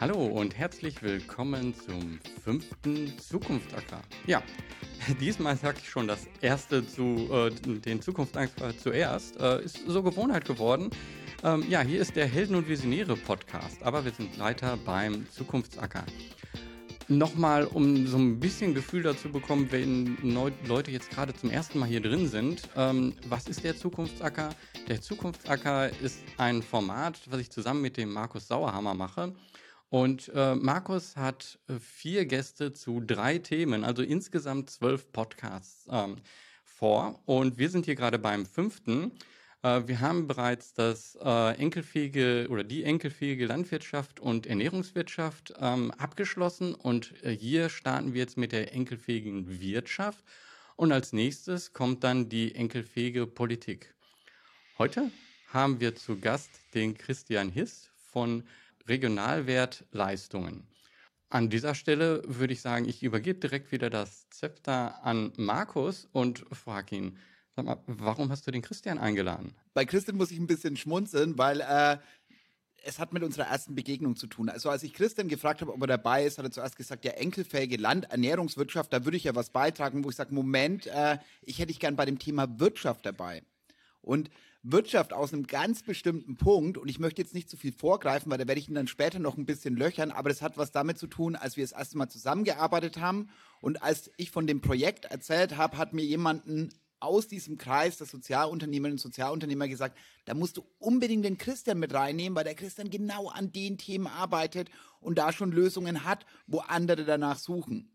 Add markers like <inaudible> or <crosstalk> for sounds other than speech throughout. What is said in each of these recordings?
Hallo und herzlich willkommen zum fünften Zukunftsacker. Ja, diesmal sage ich schon das erste zu äh, den Zukunftsacker zuerst. Äh, ist so Gewohnheit geworden. Ähm, ja, hier ist der Helden und Visionäre Podcast, aber wir sind weiter beim Zukunftsacker. Nochmal, um so ein bisschen Gefühl dazu bekommen, wenn Leute jetzt gerade zum ersten Mal hier drin sind. Ähm, was ist der Zukunftsacker? Der Zukunftsacker ist ein Format, was ich zusammen mit dem Markus Sauerhammer mache. Und äh, Markus hat äh, vier Gäste zu drei Themen, also insgesamt zwölf Podcasts ähm, vor. Und wir sind hier gerade beim fünften. Äh, wir haben bereits das äh, enkelfähige oder die enkelfähige Landwirtschaft und Ernährungswirtschaft ähm, abgeschlossen und äh, hier starten wir jetzt mit der enkelfähigen Wirtschaft und als nächstes kommt dann die enkelfähige Politik. Heute haben wir zu Gast den Christian Hiss von Regionalwertleistungen. An dieser Stelle würde ich sagen, ich übergebe direkt wieder das Zepter an Markus und frage ihn, Sag mal, warum hast du den Christian eingeladen? Bei Christian muss ich ein bisschen schmunzeln, weil äh, es hat mit unserer ersten Begegnung zu tun. Also als ich Christian gefragt habe, ob er dabei ist, hat er zuerst gesagt, ja, enkelfähige Landernährungswirtschaft, da würde ich ja was beitragen, wo ich sage, Moment, äh, ich hätte dich gern bei dem Thema Wirtschaft dabei. Und Wirtschaft aus einem ganz bestimmten Punkt, und ich möchte jetzt nicht zu viel vorgreifen, weil da werde ich ihn dann später noch ein bisschen löchern, aber das hat was damit zu tun, als wir das erste Mal zusammengearbeitet haben und als ich von dem Projekt erzählt habe, hat mir jemanden aus diesem Kreis der Sozialunternehmerinnen und Sozialunternehmer gesagt, da musst du unbedingt den Christian mit reinnehmen, weil der Christian genau an den Themen arbeitet und da schon Lösungen hat, wo andere danach suchen.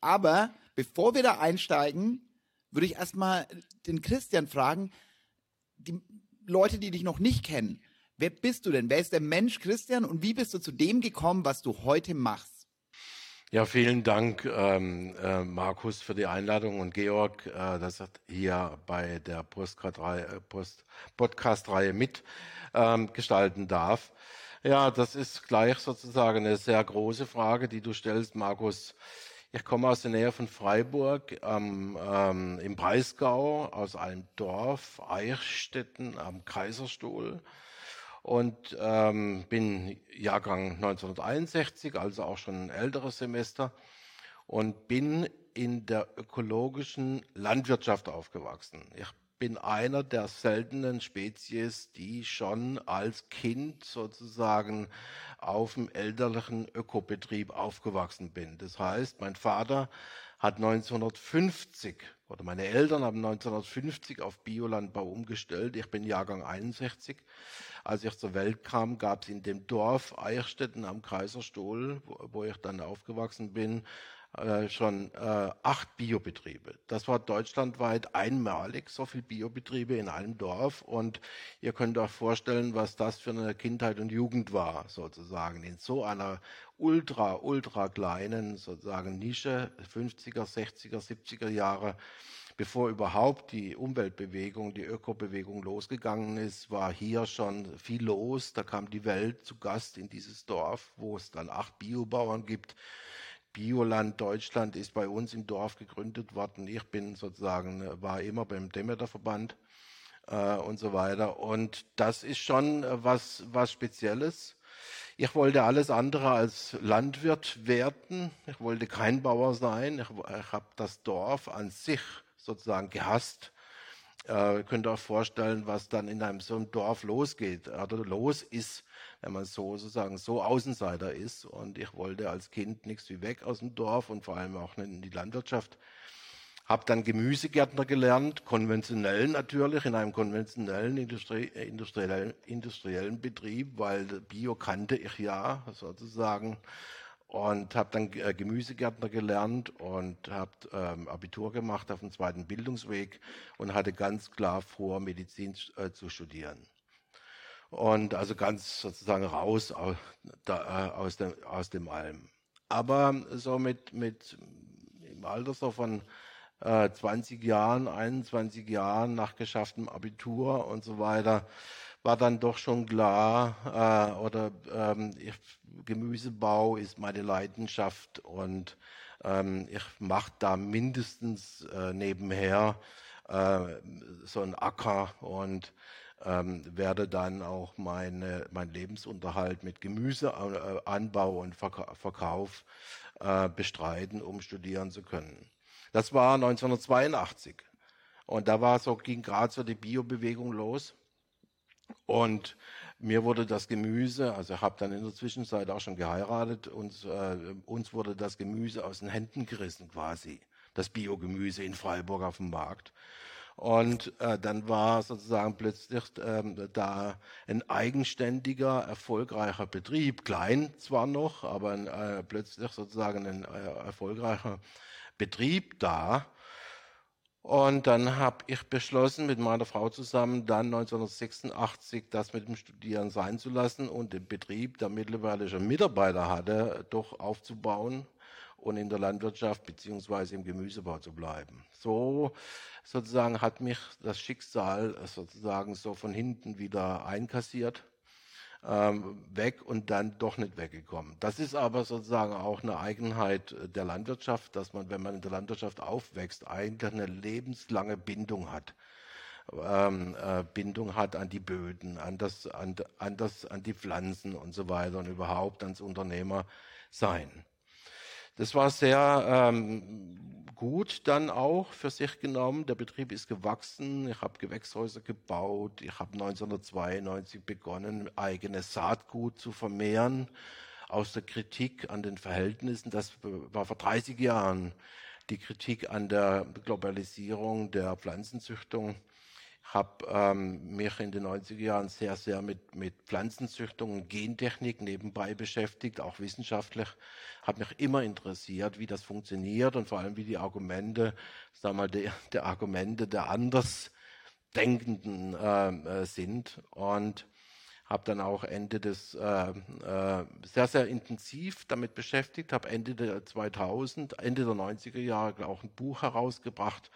Aber bevor wir da einsteigen, würde ich erstmal den Christian fragen, die Leute, die dich noch nicht kennen, wer bist du denn? Wer ist der Mensch Christian und wie bist du zu dem gekommen, was du heute machst? Ja, vielen Dank, ähm, äh, Markus, für die Einladung und Georg, äh, dass er hier bei der äh, Podcast-Reihe Post Podcast mit ähm, darf. Ja, das ist gleich sozusagen eine sehr große Frage, die du stellst, Markus. Ich komme aus der Nähe von Freiburg ähm, ähm, im Breisgau, aus einem Dorf, Eichstätten am Kaiserstuhl und ähm, bin Jahrgang 1961, also auch schon ein älteres Semester und bin in der ökologischen Landwirtschaft aufgewachsen. Ich bin einer der seltenen Spezies, die schon als Kind sozusagen auf dem elterlichen Ökobetrieb aufgewachsen bin. Das heißt, mein Vater hat 1950 oder meine Eltern haben 1950 auf Biolandbau umgestellt. Ich bin Jahrgang 61. Als ich zur Welt kam, gab es in dem Dorf Eichstätten am Kaiserstuhl, wo, wo ich dann aufgewachsen bin, äh, schon äh, acht Biobetriebe. Das war deutschlandweit einmalig, so viel Biobetriebe in einem Dorf. Und ihr könnt euch vorstellen, was das für eine Kindheit und Jugend war, sozusagen. In so einer ultra, ultra kleinen, sozusagen Nische, 50er, 60er, 70er Jahre, bevor überhaupt die Umweltbewegung, die Ökobewegung losgegangen ist, war hier schon viel los. Da kam die Welt zu Gast in dieses Dorf, wo es dann acht Biobauern gibt Bioland Deutschland ist bei uns im Dorf gegründet worden. Ich bin sozusagen, äh, war immer beim Demeter-Verband äh, und so weiter. Und das ist schon äh, was, was Spezielles. Ich wollte alles andere als Landwirt werden. Ich wollte kein Bauer sein. Ich, ich habe das Dorf an sich sozusagen gehasst. Äh, könnt ihr euch vorstellen, was dann in einem so einem Dorf losgeht oder los ist, wenn man so sozusagen so Außenseiter ist. Und ich wollte als Kind nichts wie weg aus dem Dorf und vor allem auch nicht in die Landwirtschaft. Hab dann Gemüsegärtner gelernt, konventionell natürlich, in einem konventionellen Industrie, äh, industriellen, industriellen Betrieb, weil Bio kannte ich ja sozusagen und habe dann äh, Gemüsegärtner gelernt und habe ähm, Abitur gemacht auf dem zweiten Bildungsweg und hatte ganz klar vor, Medizin äh, zu studieren. Und also ganz sozusagen raus aus, da, äh, aus, dem, aus dem Alm. Aber so mit, mit im Alter so von äh, 20 Jahren, 21 Jahren nach geschafftem Abitur und so weiter, war dann doch schon klar, äh, oder ähm, ich, Gemüsebau ist meine Leidenschaft und ähm, ich mache da mindestens äh, nebenher äh, so ein Acker und ähm, werde dann auch meine, mein Lebensunterhalt mit Gemüseanbau und Verkauf äh, bestreiten, um studieren zu können. Das war 1982. Und da war so, ging gerade so die Biobewegung los. Und mir wurde das Gemüse, also habe dann in der Zwischenzeit auch schon geheiratet, und äh, uns wurde das Gemüse aus den Händen gerissen quasi, das Biogemüse in Freiburg auf dem Markt. Und äh, dann war sozusagen plötzlich ähm, da ein eigenständiger, erfolgreicher Betrieb, klein zwar noch, aber ein, äh, plötzlich sozusagen ein äh, erfolgreicher Betrieb da. Und dann habe ich beschlossen, mit meiner Frau zusammen, dann 1986 das mit dem Studieren sein zu lassen und den Betrieb, der mittlerweile schon Mitarbeiter hatte, doch aufzubauen und in der Landwirtschaft beziehungsweise im Gemüsebau zu bleiben. So sozusagen hat mich das Schicksal sozusagen so von hinten wieder einkassiert ähm, weg und dann doch nicht weggekommen. Das ist aber sozusagen auch eine Eigenheit der Landwirtschaft, dass man, wenn man in der Landwirtschaft aufwächst, eigentlich eine lebenslange Bindung hat. Ähm, äh, Bindung hat an die Böden, an das, an, an das, an die Pflanzen und so weiter und überhaupt ans Unternehmer sein. Das war sehr ähm, gut dann auch für sich genommen. Der Betrieb ist gewachsen. Ich habe Gewächshäuser gebaut. Ich habe 1992 begonnen, eigenes Saatgut zu vermehren aus der Kritik an den Verhältnissen. Das war vor 30 Jahren die Kritik an der Globalisierung der Pflanzenzüchtung habe ähm, mich in den 90er Jahren sehr, sehr mit, mit Pflanzenzüchtung und Gentechnik nebenbei beschäftigt, auch wissenschaftlich. Habe mich immer interessiert, wie das funktioniert und vor allem, wie die Argumente, sagen wir mal, der, <laughs> der Argumente der Andersdenkenden äh, äh, sind. Und habe dann auch Ende des äh, äh, sehr, sehr intensiv damit beschäftigt, habe Ende der 2000, Ende der 90er Jahre auch ein Buch herausgebracht,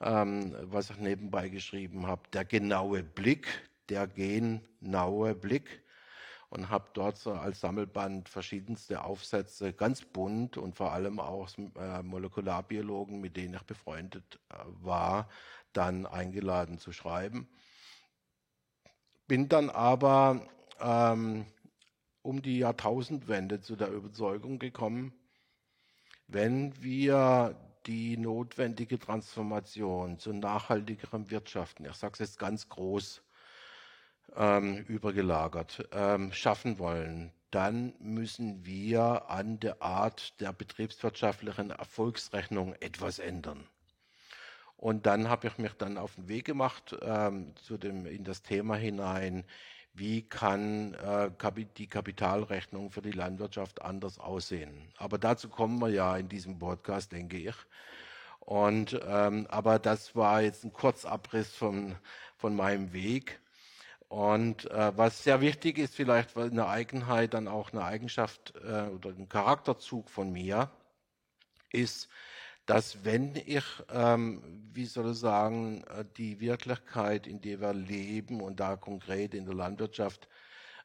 ähm, was ich nebenbei geschrieben habe, der genaue Blick, der genaue Blick und habe dort so als Sammelband verschiedenste Aufsätze, ganz bunt und vor allem auch äh, Molekularbiologen, mit denen ich befreundet äh, war, dann eingeladen zu schreiben. Bin dann aber ähm, um die Jahrtausendwende zu der Überzeugung gekommen, wenn wir die notwendige Transformation zu nachhaltigerem Wirtschaften, ich sage es jetzt ganz groß ähm, übergelagert, ähm, schaffen wollen, dann müssen wir an der Art der betriebswirtschaftlichen Erfolgsrechnung etwas ändern. Und dann habe ich mich dann auf den Weg gemacht ähm, zu dem, in das Thema hinein, wie kann äh, die Kapitalrechnung für die Landwirtschaft anders aussehen. Aber dazu kommen wir ja in diesem Podcast, denke ich. Und, ähm, aber das war jetzt ein Kurzabriss von, von meinem Weg. Und äh, was sehr wichtig ist, vielleicht eine Eigenheit, dann auch eine Eigenschaft äh, oder ein Charakterzug von mir, ist, dass wenn ich, ähm, wie soll ich sagen, äh, die Wirklichkeit, in der wir leben und da konkret in der Landwirtschaft,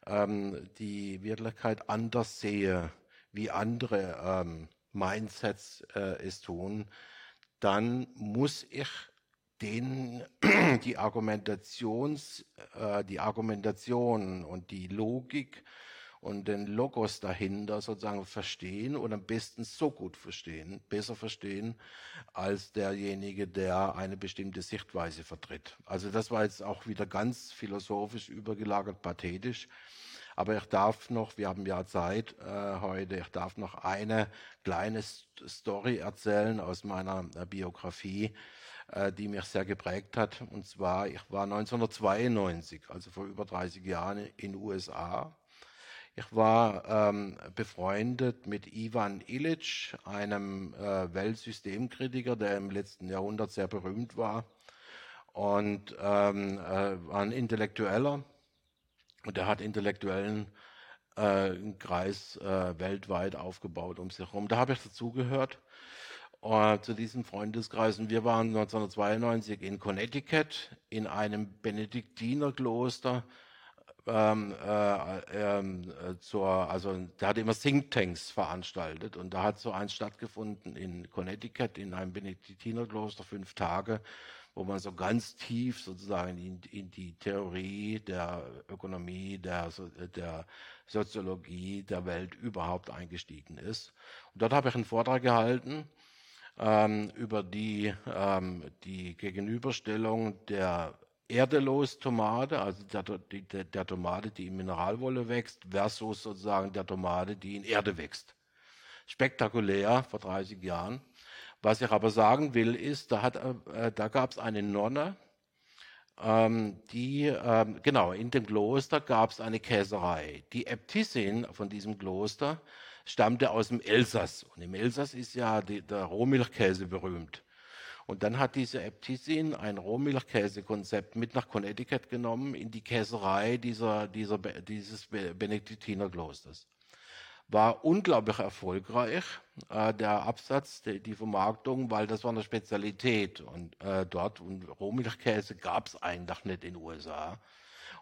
ähm, die Wirklichkeit anders sehe, wie andere ähm, Mindsets äh, es tun, dann muss ich den, <clears throat> die Argumentations, äh, die Argumentation und die Logik und den Logos dahinter sozusagen verstehen und am besten so gut verstehen, besser verstehen, als derjenige, der eine bestimmte Sichtweise vertritt. Also das war jetzt auch wieder ganz philosophisch übergelagert, pathetisch. Aber ich darf noch, wir haben ja Zeit äh, heute, ich darf noch eine kleine Story erzählen aus meiner äh, Biografie, äh, die mich sehr geprägt hat. Und zwar, ich war 1992, also vor über 30 Jahren in den USA ich war ähm, befreundet mit Ivan Illich, einem äh, Weltsystemkritiker, der im letzten Jahrhundert sehr berühmt war und ähm, äh, war ein Intellektueller und er hat intellektuellen äh, Kreis äh, weltweit aufgebaut um sich herum. Da habe ich dazugehört äh, zu diesem Freundeskreis. Und wir waren 1992 in Connecticut in einem Benediktinerkloster ähm, äh, ähm, äh, zur, also der hat immer Thinktanks veranstaltet und da hat so eins stattgefunden in Connecticut in einem Benediktinerkloster, fünf Tage, wo man so ganz tief sozusagen in, in die Theorie der Ökonomie, der, der Soziologie der Welt überhaupt eingestiegen ist. Und dort habe ich einen Vortrag gehalten ähm, über die, ähm, die Gegenüberstellung der Erdelos-Tomate, also der, der, der Tomate, die in Mineralwolle wächst, versus sozusagen der Tomate, die in Erde wächst. Spektakulär vor 30 Jahren. Was ich aber sagen will, ist, da, äh, da gab es eine Nonne, ähm, die, ähm, genau, in dem Kloster gab es eine Käserei. Die Äbtissin von diesem Kloster stammte aus dem Elsass. Und im Elsass ist ja die, der Rohmilchkäse berühmt. Und dann hat diese Äbtissin ein Rohmilchkäse-Konzept mit nach Connecticut genommen in die Käserei dieser, dieser, dieses Benediktinerklosters. War unglaublich erfolgreich, äh, der Absatz, die, die, Vermarktung, weil das war eine Spezialität. Und äh, dort, und Rohmilchkäse gab es eigentlich nicht in den USA.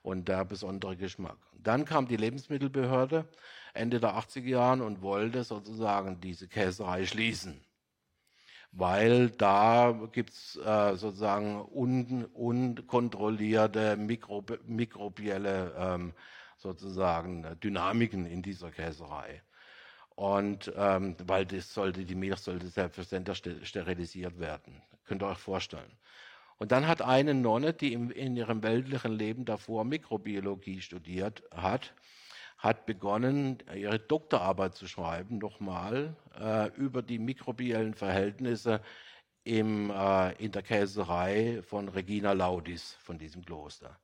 Und der besondere Geschmack. Dann kam die Lebensmittelbehörde Ende der 80er Jahren und wollte sozusagen diese Käserei schließen weil da gibt's äh, sozusagen un, unkontrollierte Mikrob, mikrobielle ähm, sozusagen Dynamiken in dieser Käserei. Und ähm, weil das sollte, die Milch sollte selbstverständlich sterilisiert werden. Könnt ihr euch vorstellen. Und dann hat eine Nonne, die im, in ihrem weltlichen Leben davor Mikrobiologie studiert hat, hat begonnen, ihre Doktorarbeit zu schreiben, nochmal, äh, über die mikrobiellen Verhältnisse im, äh, in der Käserei von Regina Laudis, von diesem Kloster.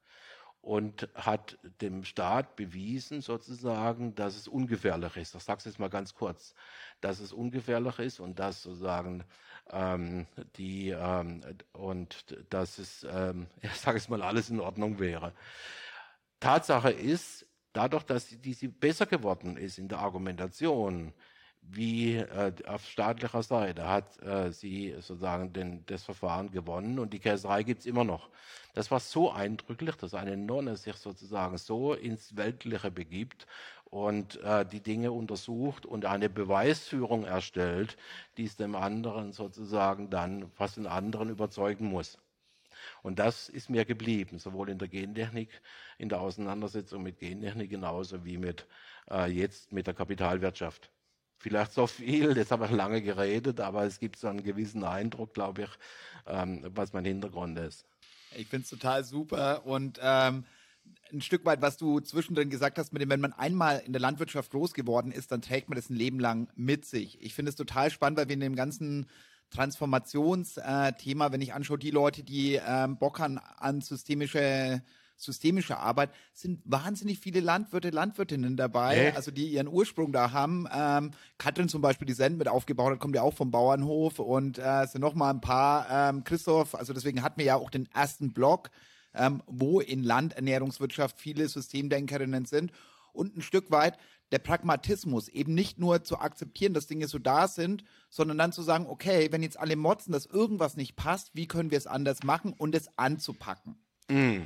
Und hat dem Staat bewiesen, sozusagen, dass es ungefährlich ist. Ich sage es jetzt mal ganz kurz, dass es ungefährlich ist und dass sozusagen ähm, die ähm, und dass es, ähm, <laughs> ich sage es mal, alles in Ordnung wäre. Tatsache ist, dadurch, dass diese besser geworden ist in der Argumentation, wie äh, auf staatlicher Seite hat äh, sie sozusagen den, das Verfahren gewonnen und die Käserei gibt es immer noch. Das war so eindrücklich, dass eine Nonne sich sozusagen so ins Weltliche begibt und äh, die Dinge untersucht und eine Beweisführung erstellt, die es dem anderen sozusagen dann, was den anderen überzeugen muss. Und das ist mir geblieben, sowohl in der Gentechnik, in der Auseinandersetzung mit Gentechnik genauso wie mit äh, jetzt mit der Kapitalwirtschaft. Vielleicht so viel, jetzt habe ich lange geredet, aber es gibt so einen gewissen Eindruck, glaube ich, ähm, was mein Hintergrund ist. Ich finde es total super und ähm, ein Stück weit, was du zwischendrin gesagt hast, mit dem, wenn man einmal in der Landwirtschaft groß geworden ist, dann trägt man das ein Leben lang mit sich. Ich finde es total spannend, weil wir in dem ganzen Transformationsthema, wenn ich anschaue, die Leute, die ähm, Bock haben an systemische systemische Arbeit, sind wahnsinnig viele Landwirte, Landwirtinnen dabei, äh? also die ihren Ursprung da haben. Ähm, Katrin zum Beispiel, die Send mit aufgebaut hat, kommt ja auch vom Bauernhof und äh, es sind noch mal ein paar, ähm, Christoph, also deswegen hatten wir ja auch den ersten Blog, ähm, wo in Landernährungswirtschaft viele Systemdenkerinnen sind und ein Stück weit der Pragmatismus, eben nicht nur zu akzeptieren, dass Dinge so da sind, sondern dann zu sagen, okay, wenn jetzt alle motzen, dass irgendwas nicht passt, wie können wir es anders machen und es anzupacken. Mm.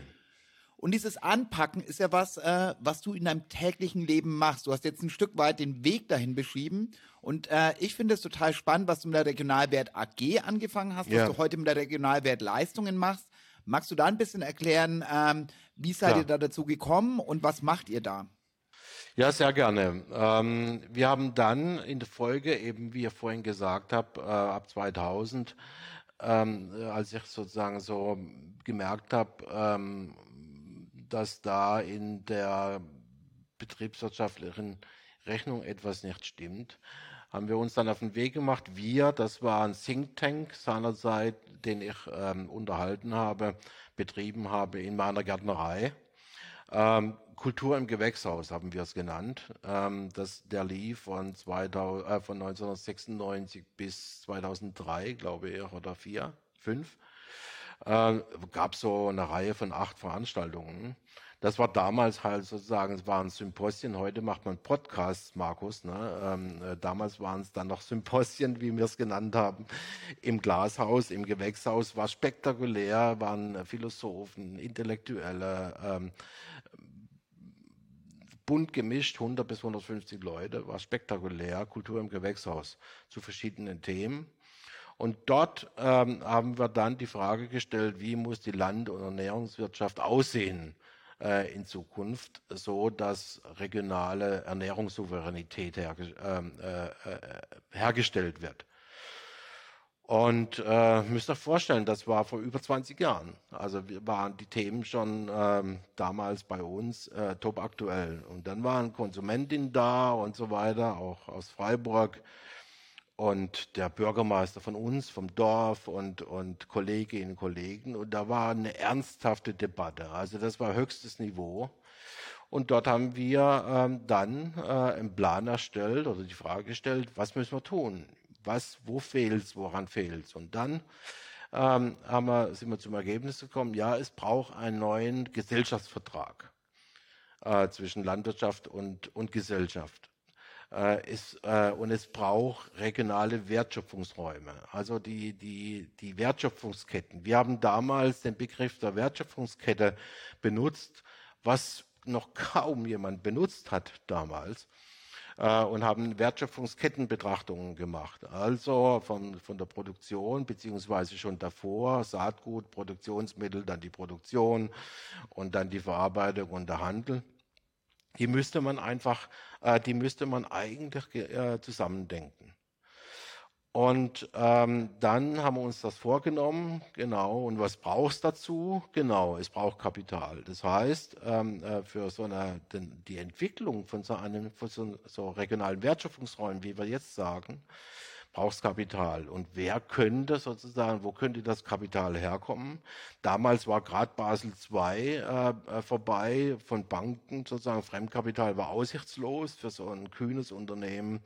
Und dieses Anpacken ist ja was, äh, was du in deinem täglichen Leben machst. Du hast jetzt ein Stück weit den Weg dahin beschrieben. Und äh, ich finde es total spannend, was du mit der Regionalwert AG angefangen hast, ja. was du heute mit der Regionalwert Leistungen machst. Magst du da ein bisschen erklären, ähm, wie seid ja. ihr da dazu gekommen und was macht ihr da? Ja, sehr gerne. Ähm, wir haben dann in der Folge, eben wie ihr vorhin gesagt habt, äh, ab 2000, ähm, als ich sozusagen so gemerkt habe, ähm, dass da in der betriebswirtschaftlichen Rechnung etwas nicht stimmt, haben wir uns dann auf den Weg gemacht. Wir, das war ein Think Tank seinerzeit, den ich ähm, unterhalten habe, betrieben habe in meiner Gärtnerei. Ähm, Kultur im Gewächshaus haben wir es genannt. Ähm, das, der lief von, 2000, äh, von 1996 bis 2003, glaube ich, oder vier, fünf. Äh, gab so eine Reihe von acht Veranstaltungen. Das war damals halt sozusagen, es waren Symposien, heute macht man Podcasts, Markus. Ne? Ähm, äh, damals waren es dann noch Symposien, wie wir es genannt haben, im Glashaus, im Gewächshaus, war spektakulär, waren Philosophen, Intellektuelle, ähm, bunt gemischt, 100 bis 150 Leute, war spektakulär, Kultur im Gewächshaus zu verschiedenen Themen. Und dort ähm, haben wir dann die Frage gestellt, wie muss die Land- und Ernährungswirtschaft aussehen äh, in Zukunft, so dass regionale Ernährungssouveränität herge ähm, äh, äh, hergestellt wird. Und äh, müsst euch vorstellen, das war vor über 20 Jahren. Also waren die Themen schon ähm, damals bei uns äh, top aktuell. Und dann waren Konsumentinnen da und so weiter, auch aus Freiburg und der Bürgermeister von uns, vom Dorf und, und Kolleginnen und Kollegen. Und da war eine ernsthafte Debatte. Also das war höchstes Niveau. Und dort haben wir ähm, dann äh, einen Plan erstellt oder die Frage gestellt, was müssen wir tun? Was, wo fehlt's, woran fehlt's? Und dann ähm, haben wir, sind wir zum Ergebnis gekommen, ja, es braucht einen neuen Gesellschaftsvertrag äh, zwischen Landwirtschaft und, und Gesellschaft. Äh, ist, äh, und es braucht regionale Wertschöpfungsräume, also die, die, die Wertschöpfungsketten. Wir haben damals den Begriff der Wertschöpfungskette benutzt, was noch kaum jemand benutzt hat damals äh, und haben Wertschöpfungskettenbetrachtungen gemacht. Also von, von der Produktion beziehungsweise schon davor Saatgut, Produktionsmittel, dann die Produktion und dann die Verarbeitung und der Handel. Die müsste man einfach, äh, die müsste man eigentlich äh, zusammendenken. Und ähm, dann haben wir uns das vorgenommen, genau. Und was braucht es dazu? Genau, es braucht Kapital. Das heißt, ähm, äh, für so eine, den, die Entwicklung von so einem von so, so regionalen Wertschöpfungsräumen, wie wir jetzt sagen, braucht es Kapital. Und wer könnte sozusagen, wo könnte das Kapital herkommen? Damals war gerade Basel II äh, äh, vorbei von Banken, sozusagen Fremdkapital war aussichtslos für so ein kühnes Unternehmen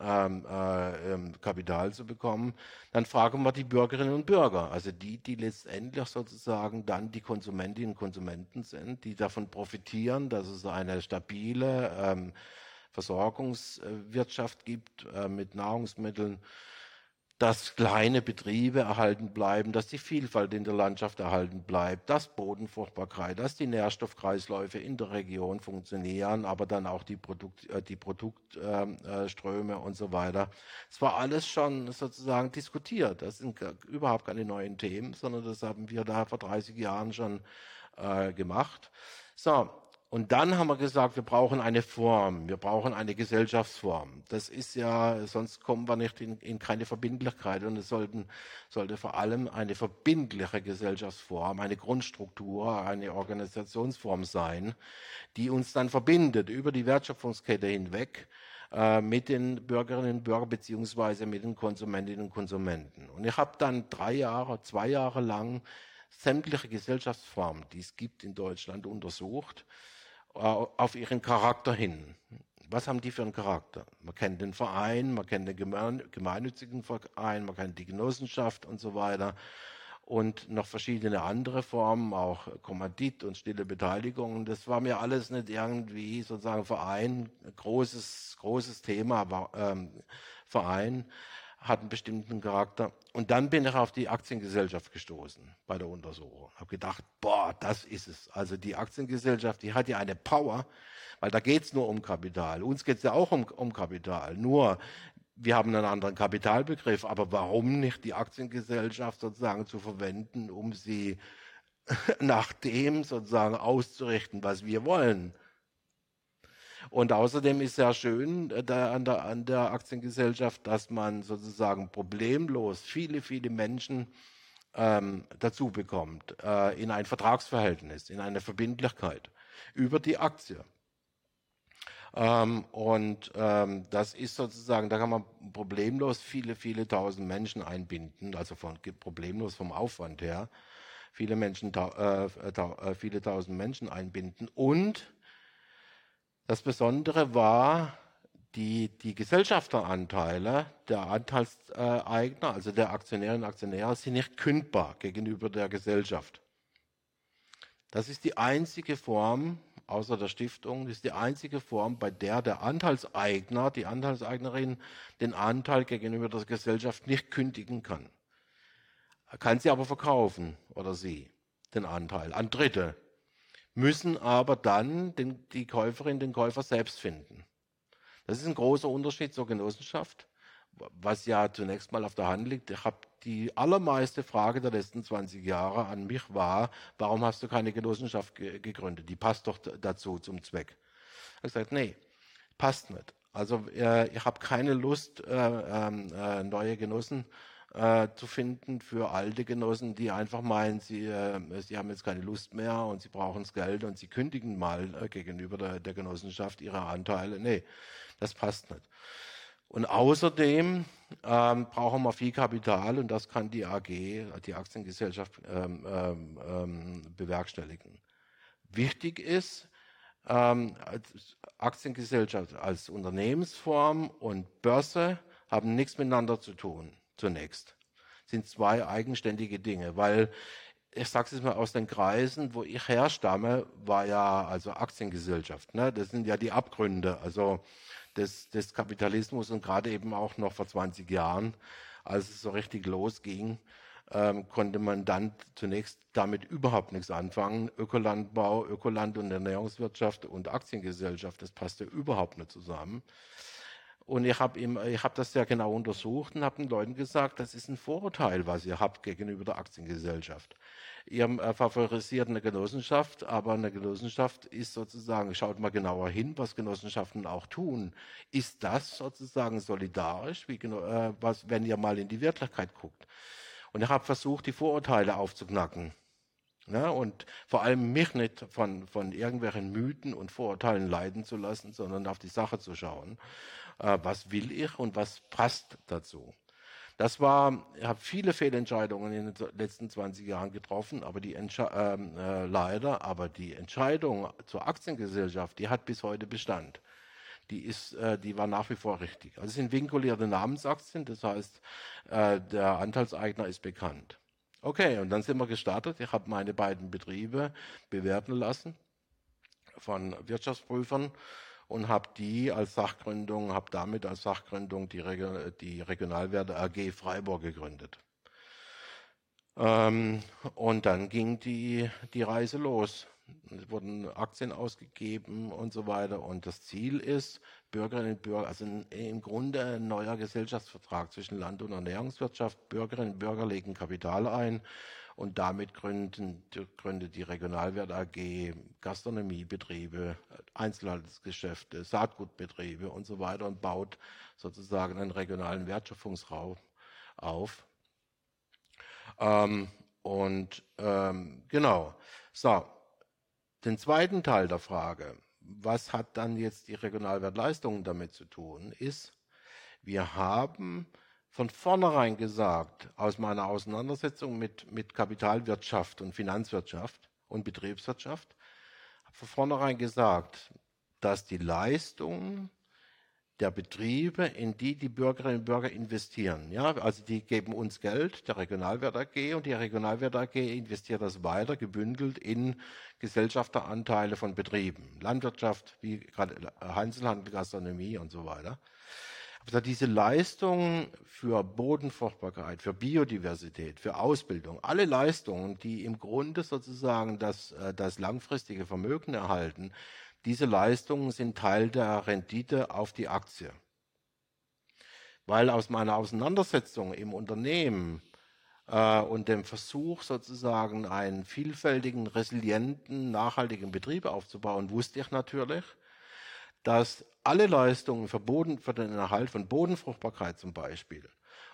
ähm, äh, ähm, Kapital zu bekommen, dann fragen wir die Bürgerinnen und Bürger, also die, die letztendlich sozusagen dann die Konsumentinnen und Konsumenten sind, die davon profitieren, dass es eine stabile ähm, Versorgungswirtschaft gibt äh, mit Nahrungsmitteln dass kleine Betriebe erhalten bleiben, dass die Vielfalt in der Landschaft erhalten bleibt, dass Bodenfruchtbarkeit, dass die Nährstoffkreisläufe in der Region funktionieren, aber dann auch die, Produkt, äh, die Produktströme und so weiter. Es war alles schon sozusagen diskutiert. Das sind überhaupt keine neuen Themen, sondern das haben wir da vor 30 Jahren schon äh, gemacht. So, und dann haben wir gesagt, wir brauchen eine Form, wir brauchen eine Gesellschaftsform. Das ist ja, sonst kommen wir nicht in, in keine Verbindlichkeit. Und es sollten, sollte vor allem eine verbindliche Gesellschaftsform, eine Grundstruktur, eine Organisationsform sein, die uns dann verbindet über die Wertschöpfungskette hinweg äh, mit den Bürgerinnen und Bürgern beziehungsweise mit den Konsumentinnen und Konsumenten. Und ich habe dann drei Jahre, zwei Jahre lang sämtliche Gesellschaftsformen, die es gibt in Deutschland, untersucht auf ihren Charakter hin. Was haben die für einen Charakter? Man kennt den Verein, man kennt den gemeinnützigen Verein, man kennt die Genossenschaft und so weiter. Und noch verschiedene andere Formen, auch Kommandit und stille Beteiligung. Das war mir alles nicht irgendwie sozusagen Verein, großes, großes Thema, aber ähm, Verein hat einen bestimmten Charakter. Und dann bin ich auf die Aktiengesellschaft gestoßen bei der Untersuchung. Habe gedacht, boah, das ist es. Also die Aktiengesellschaft, die hat ja eine Power, weil da geht es nur um Kapital. Uns geht es ja auch um, um Kapital. Nur wir haben einen anderen Kapitalbegriff, aber warum nicht die Aktiengesellschaft sozusagen zu verwenden, um sie <laughs> nach dem sozusagen auszurichten, was wir wollen? Und außerdem ist sehr schön äh, an, der, an der Aktiengesellschaft, dass man sozusagen problemlos viele, viele Menschen ähm, dazu bekommt, äh, in ein Vertragsverhältnis, in eine Verbindlichkeit über die Aktie. Ähm, und ähm, das ist sozusagen, da kann man problemlos viele, viele tausend Menschen einbinden, also von, problemlos vom Aufwand her, viele Menschen, äh, äh, viele tausend Menschen einbinden und das Besondere war, die, die Gesellschafteranteile der Anteilseigner, also der Aktionärinnen und Aktionäre, sind nicht kündbar gegenüber der Gesellschaft. Das ist die einzige Form, außer der Stiftung, ist die einzige Form, bei der der Anteilseigner, die Anteilseignerin, den Anteil gegenüber der Gesellschaft nicht kündigen kann. Er kann sie aber verkaufen, oder sie, den Anteil, an Dritte müssen aber dann den, die Käuferin, den Käufer selbst finden. Das ist ein großer Unterschied zur Genossenschaft, was ja zunächst mal auf der Hand liegt. Ich habe die allermeiste Frage der letzten 20 Jahre an mich war, warum hast du keine Genossenschaft ge gegründet? Die passt doch dazu zum Zweck. Ich habe gesagt, nee, passt nicht. Also äh, ich habe keine Lust, äh, ähm, äh, neue Genossen äh, zu finden für alte Genossen, die einfach meinen, sie, äh, sie haben jetzt keine Lust mehr und sie brauchen das Geld und sie kündigen mal äh, gegenüber der, der Genossenschaft ihre Anteile. Nee, das passt nicht. Und außerdem ähm, brauchen wir viel Kapital und das kann die AG, die Aktiengesellschaft, ähm, ähm, ähm, bewerkstelligen. Wichtig ist, ähm, als Aktiengesellschaft als Unternehmensform und Börse haben nichts miteinander zu tun zunächst. Sind zwei eigenständige Dinge, weil ich sage es mal aus den Kreisen, wo ich herstamme, war ja also Aktiengesellschaft. Ne? Das sind ja die Abgründe also des, des Kapitalismus und gerade eben auch noch vor 20 Jahren, als es so richtig losging, ähm, konnte man dann zunächst damit überhaupt nichts anfangen. Ökolandbau, Ökoland und Ernährungswirtschaft und Aktiengesellschaft, das passte überhaupt nicht zusammen. Und ich habe hab das sehr genau untersucht und habe den Leuten gesagt, das ist ein Vorurteil, was ihr habt gegenüber der Aktiengesellschaft. Ihr äh, favorisiert eine Genossenschaft, aber eine Genossenschaft ist sozusagen, schaut mal genauer hin, was Genossenschaften auch tun. Ist das sozusagen solidarisch, wie, äh, was, wenn ihr mal in die Wirklichkeit guckt? Und ich habe versucht, die Vorurteile aufzuknacken. Ja, und vor allem mich nicht von, von irgendwelchen Mythen und Vorurteilen leiden zu lassen, sondern auf die Sache zu schauen äh, was will ich und was passt dazu. Das war, ich habe viele Fehlentscheidungen in den letzten 20 Jahren getroffen, aber die Entsche ähm, äh, leider, aber die Entscheidung zur Aktiengesellschaft, die hat bis heute Bestand. Die ist, äh, die war nach wie vor richtig. Also es sind vinkulierte Namensaktien, das heißt, äh, der Anteilseigner ist bekannt. Okay, und dann sind wir gestartet. Ich habe meine beiden Betriebe bewerten lassen von Wirtschaftsprüfern und habe die als Sachgründung, habe damit als Sachgründung die, Reg die Regionalwerte AG Freiburg gegründet. Ähm, und dann ging die, die Reise los. Es wurden Aktien ausgegeben und so weiter. Und das Ziel ist, Bürgerinnen und Bürger, also im Grunde ein neuer Gesellschaftsvertrag zwischen Land- und Ernährungswirtschaft. Bürgerinnen und Bürger legen Kapital ein und damit gründen, gründet die Regionalwert AG Gastronomiebetriebe, Einzelhandelsgeschäfte, Saatgutbetriebe und so weiter und baut sozusagen einen regionalen Wertschöpfungsraum auf. Ähm, und ähm, genau, so, den zweiten Teil der Frage, was hat dann jetzt die Regionalwertleistungen damit zu tun, ist, wir haben von vornherein gesagt, aus meiner Auseinandersetzung mit, mit Kapitalwirtschaft und Finanzwirtschaft und Betriebswirtschaft, von vornherein gesagt, dass die Leistungen der Betriebe, in die die Bürgerinnen und Bürger investieren. Ja, also die geben uns Geld, der Regionalwert AG, und die Regionalwert AG investiert das weiter, gebündelt in Gesellschafteranteile von Betrieben. Landwirtschaft, wie gerade Einzelhandel, Gastronomie und so weiter. Also diese Leistungen für Bodenfruchtbarkeit, für Biodiversität, für Ausbildung, alle Leistungen, die im Grunde sozusagen das, äh, das langfristige Vermögen erhalten, diese Leistungen sind Teil der Rendite auf die Aktie. Weil aus meiner Auseinandersetzung im Unternehmen äh, und dem Versuch sozusagen einen vielfältigen, resilienten, nachhaltigen Betrieb aufzubauen, wusste ich natürlich, dass alle Leistungen für, Boden, für den Erhalt von Bodenfruchtbarkeit zum Beispiel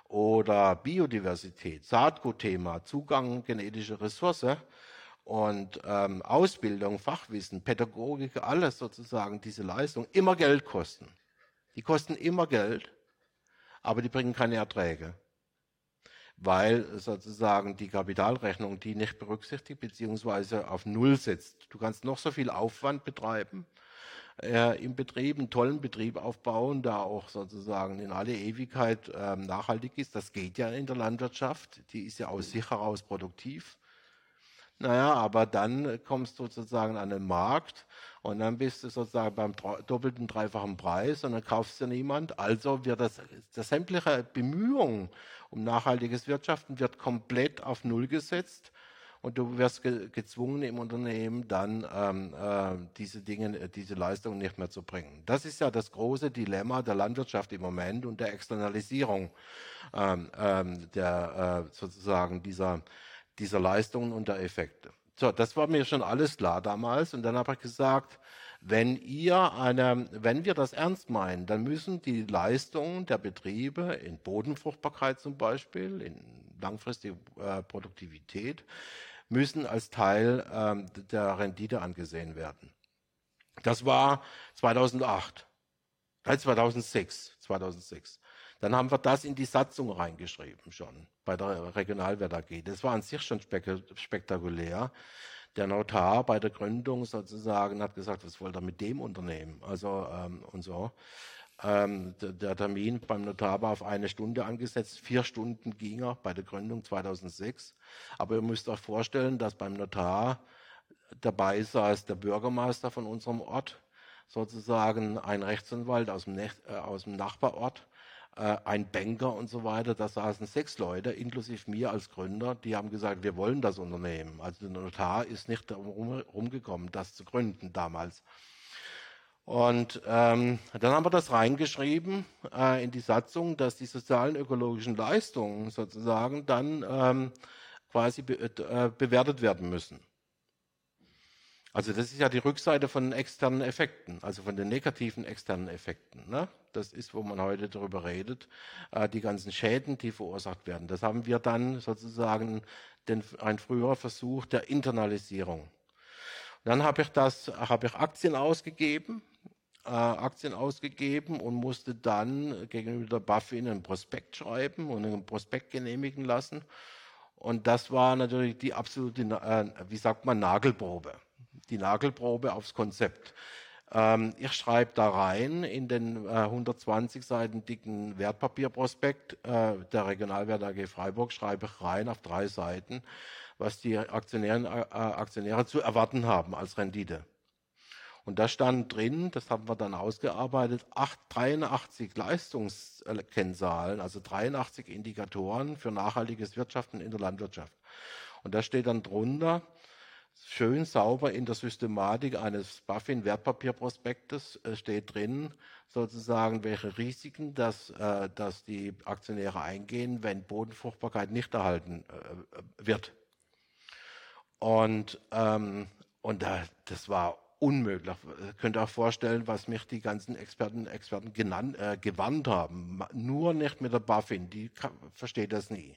oder Biodiversität, Saatgutthema, Zugang genetische Ressource und ähm, Ausbildung, Fachwissen, Pädagogik, alles sozusagen diese Leistungen immer Geld kosten. Die kosten immer Geld, aber die bringen keine Erträge, weil sozusagen die Kapitalrechnung die nicht berücksichtigt beziehungsweise auf Null setzt. Du kannst noch so viel Aufwand betreiben, äh, im Betrieb, einen tollen Betrieb aufbauen, der auch sozusagen in alle Ewigkeit äh, nachhaltig ist. Das geht ja in der Landwirtschaft. Die ist ja aus sich heraus produktiv. Naja, aber dann kommst du sozusagen an den Markt und dann bist du sozusagen beim doppelten, dreifachen Preis und dann kaufst du niemand. Also wird das, das sämtliche Bemühungen um nachhaltiges Wirtschaften wird komplett auf Null gesetzt und du wirst ge gezwungen im Unternehmen dann ähm, äh, diese Dinge, diese Leistungen nicht mehr zu bringen. Das ist ja das große Dilemma der Landwirtschaft im Moment und der Externalisierung ähm, ähm, der äh, sozusagen dieser dieser Leistungen und der Effekte. So, das war mir schon alles klar damals und dann habe ich gesagt, wenn ihr eine, wenn wir das ernst meinen, dann müssen die Leistungen der Betriebe in Bodenfruchtbarkeit zum Beispiel, in langfristige äh, Produktivität, müssen als Teil ähm, der Rendite angesehen werden. Das war 2008, äh, 2006, 2006. Dann haben wir das in die Satzung reingeschrieben schon bei der Regionalwert AG. Das war an sich schon spektakulär. Der Notar bei der Gründung sozusagen hat gesagt, was wollt ihr mit dem Unternehmen? Also ähm, und so. Ähm, der, Termin beim Notar war auf eine Stunde angesetzt. Vier Stunden ging er bei der Gründung 2006. Aber ihr müsst euch vorstellen, dass beim Notar dabei saß der Bürgermeister von unserem Ort, sozusagen ein Rechtsanwalt aus dem, äh, aus dem Nachbarort, äh, ein Banker und so weiter. Da saßen sechs Leute, inklusive mir als Gründer, die haben gesagt, wir wollen das Unternehmen. Also der Notar ist nicht darum rumgekommen, das zu gründen damals. Und ähm, dann haben wir das reingeschrieben äh, in die Satzung, dass die sozialen ökologischen Leistungen sozusagen dann ähm, quasi be äh, bewertet werden müssen. Also das ist ja die Rückseite von externen Effekten, also von den negativen externen Effekten. Ne? Das ist, wo man heute darüber redet, äh, die ganzen Schäden, die verursacht werden. Das haben wir dann sozusagen den, ein früherer Versuch der Internalisierung. Dann habe ich das, habe ich Aktien ausgegeben äh, Aktien ausgegeben und musste dann gegenüber der BaFin einen Prospekt schreiben und einen Prospekt genehmigen lassen. Und das war natürlich die absolute, äh, wie sagt man, Nagelprobe. Die Nagelprobe aufs Konzept. Ähm, ich schreibe da rein in den äh, 120 Seiten dicken Wertpapierprospekt äh, der Regionalwert AG Freiburg, schreibe ich rein auf drei Seiten, was die Aktionäre, äh, Aktionäre zu erwarten haben als Rendite. Und da stand drin, das haben wir dann ausgearbeitet, 8, 83 Leistungskennzahlen, also 83 Indikatoren für nachhaltiges Wirtschaften in der Landwirtschaft. Und da steht dann drunter, schön sauber in der Systematik eines BaFin-Wertpapierprospektes äh, steht drin, sozusagen, welche Risiken das, äh, dass die Aktionäre eingehen, wenn Bodenfruchtbarkeit nicht erhalten äh, wird. Und, ähm, und da, das war unmöglich. Ihr könnt auch vorstellen, was mich die ganzen Experten, Experten genannt, äh, gewarnt haben. Nur nicht mit der BaFin, die kann, versteht das nie.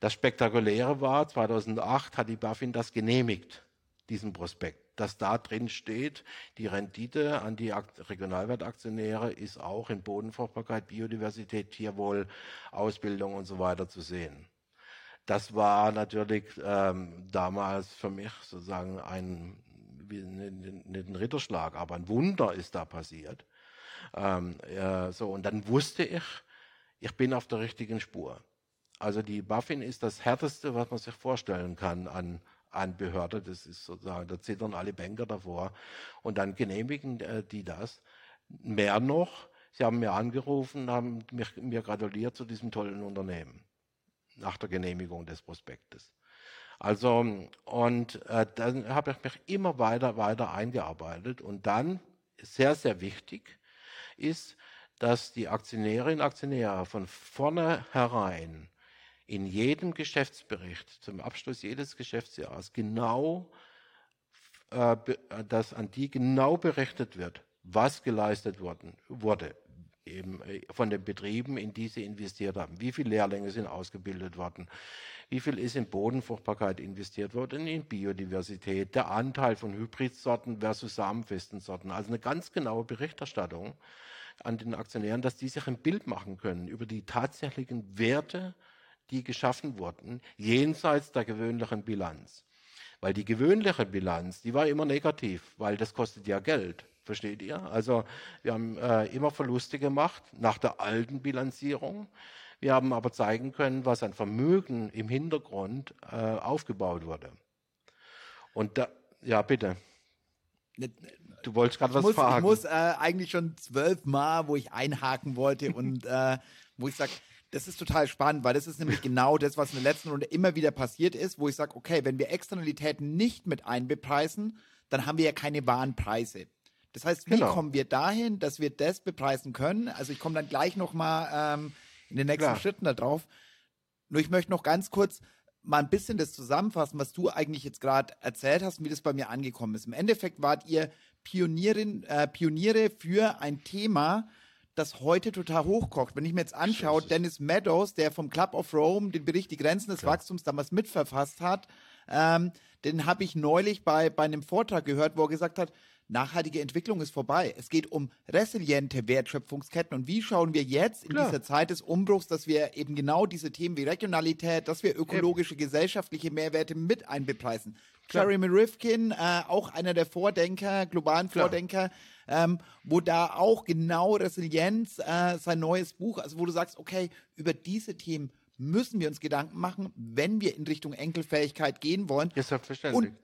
Das Spektakuläre war, 2008 hat die BaFin das genehmigt, diesen Prospekt. Dass da drin steht, die Rendite an die Regionalwertaktionäre ist auch in Bodenfruchtbarkeit, Biodiversität, Tierwohl, Ausbildung und so weiter zu sehen. Das war natürlich ähm, damals für mich sozusagen ein nicht ein Ritterschlag, aber ein Wunder ist da passiert. Ähm, äh, so, und dann wusste ich, ich bin auf der richtigen Spur. Also die Buffin ist das härteste, was man sich vorstellen kann an, an Behörde. Das ist sozusagen, da zittern alle Banker davor. Und dann genehmigen äh, die das. Mehr noch, sie haben mir angerufen, haben mich, mir gratuliert zu diesem tollen Unternehmen nach der Genehmigung des Prospektes. Also, und äh, dann habe ich mich immer weiter, weiter eingearbeitet. Und dann, sehr, sehr wichtig, ist, dass die Aktionärinnen und Aktionäre von vornherein in jedem Geschäftsbericht, zum Abschluss jedes Geschäftsjahres, genau, äh, dass an die genau berichtet wird, was geleistet worden, wurde, eben äh, von den Betrieben, in die sie investiert haben. Wie viele Lehrlinge sind ausgebildet worden? Wie viel ist in Bodenfruchtbarkeit investiert worden, in Biodiversität, der Anteil von Hybridsorten versus samenfesten Sorten. Also eine ganz genaue Berichterstattung an den Aktionären, dass die sich ein Bild machen können über die tatsächlichen Werte, die geschaffen wurden, jenseits der gewöhnlichen Bilanz. Weil die gewöhnliche Bilanz, die war immer negativ, weil das kostet ja Geld. Versteht ihr? Also wir haben äh, immer Verluste gemacht nach der alten Bilanzierung. Wir haben aber zeigen können, was an Vermögen im Hintergrund äh, aufgebaut wurde. Und da, ja, bitte. Ne, du wolltest gerade was muss, fragen. Ich muss äh, eigentlich schon zwölfmal, wo ich einhaken wollte und äh, wo ich sage, Das ist total spannend, weil das ist nämlich <laughs> genau das, was in der letzten Runde immer wieder passiert ist, wo ich sage, okay, wenn wir Externalitäten nicht mit einbepreisen, dann haben wir ja keine wahren Preise. Das heißt, wie Genau. kommen wir dahin, dass wir das bepreisen können? Also ich komme dann gleich nochmal ähm, in den nächsten Klar. Schritten da drauf. Nur ich möchte noch ganz kurz mal ein bisschen das zusammenfassen, was du eigentlich jetzt gerade erzählt hast und wie das bei mir angekommen ist. Im Endeffekt wart ihr Pionierin, äh, Pioniere für ein Thema, das heute total hochkocht. Wenn ich mir jetzt anschaue, Dennis Meadows, der vom Club of Rome den Bericht Die Grenzen des Wachstums damals mitverfasst hat, ähm, den habe ich neulich bei, bei einem Vortrag gehört, wo er gesagt hat, nachhaltige Entwicklung ist vorbei. Es geht um resiliente Wertschöpfungsketten. Und wie schauen wir jetzt in Klar. dieser Zeit des Umbruchs, dass wir eben genau diese Themen wie Regionalität, dass wir ökologische, gesellschaftliche Mehrwerte mit einbepreisen. Klar. Jeremy Rifkin, äh, auch einer der Vordenker, globalen Klar. Vordenker, ähm, wo da auch genau Resilienz, äh, sein neues Buch, also wo du sagst, okay, über diese Themen müssen wir uns Gedanken machen, wenn wir in Richtung Enkelfähigkeit gehen wollen. Ja, selbstverständlich. Und,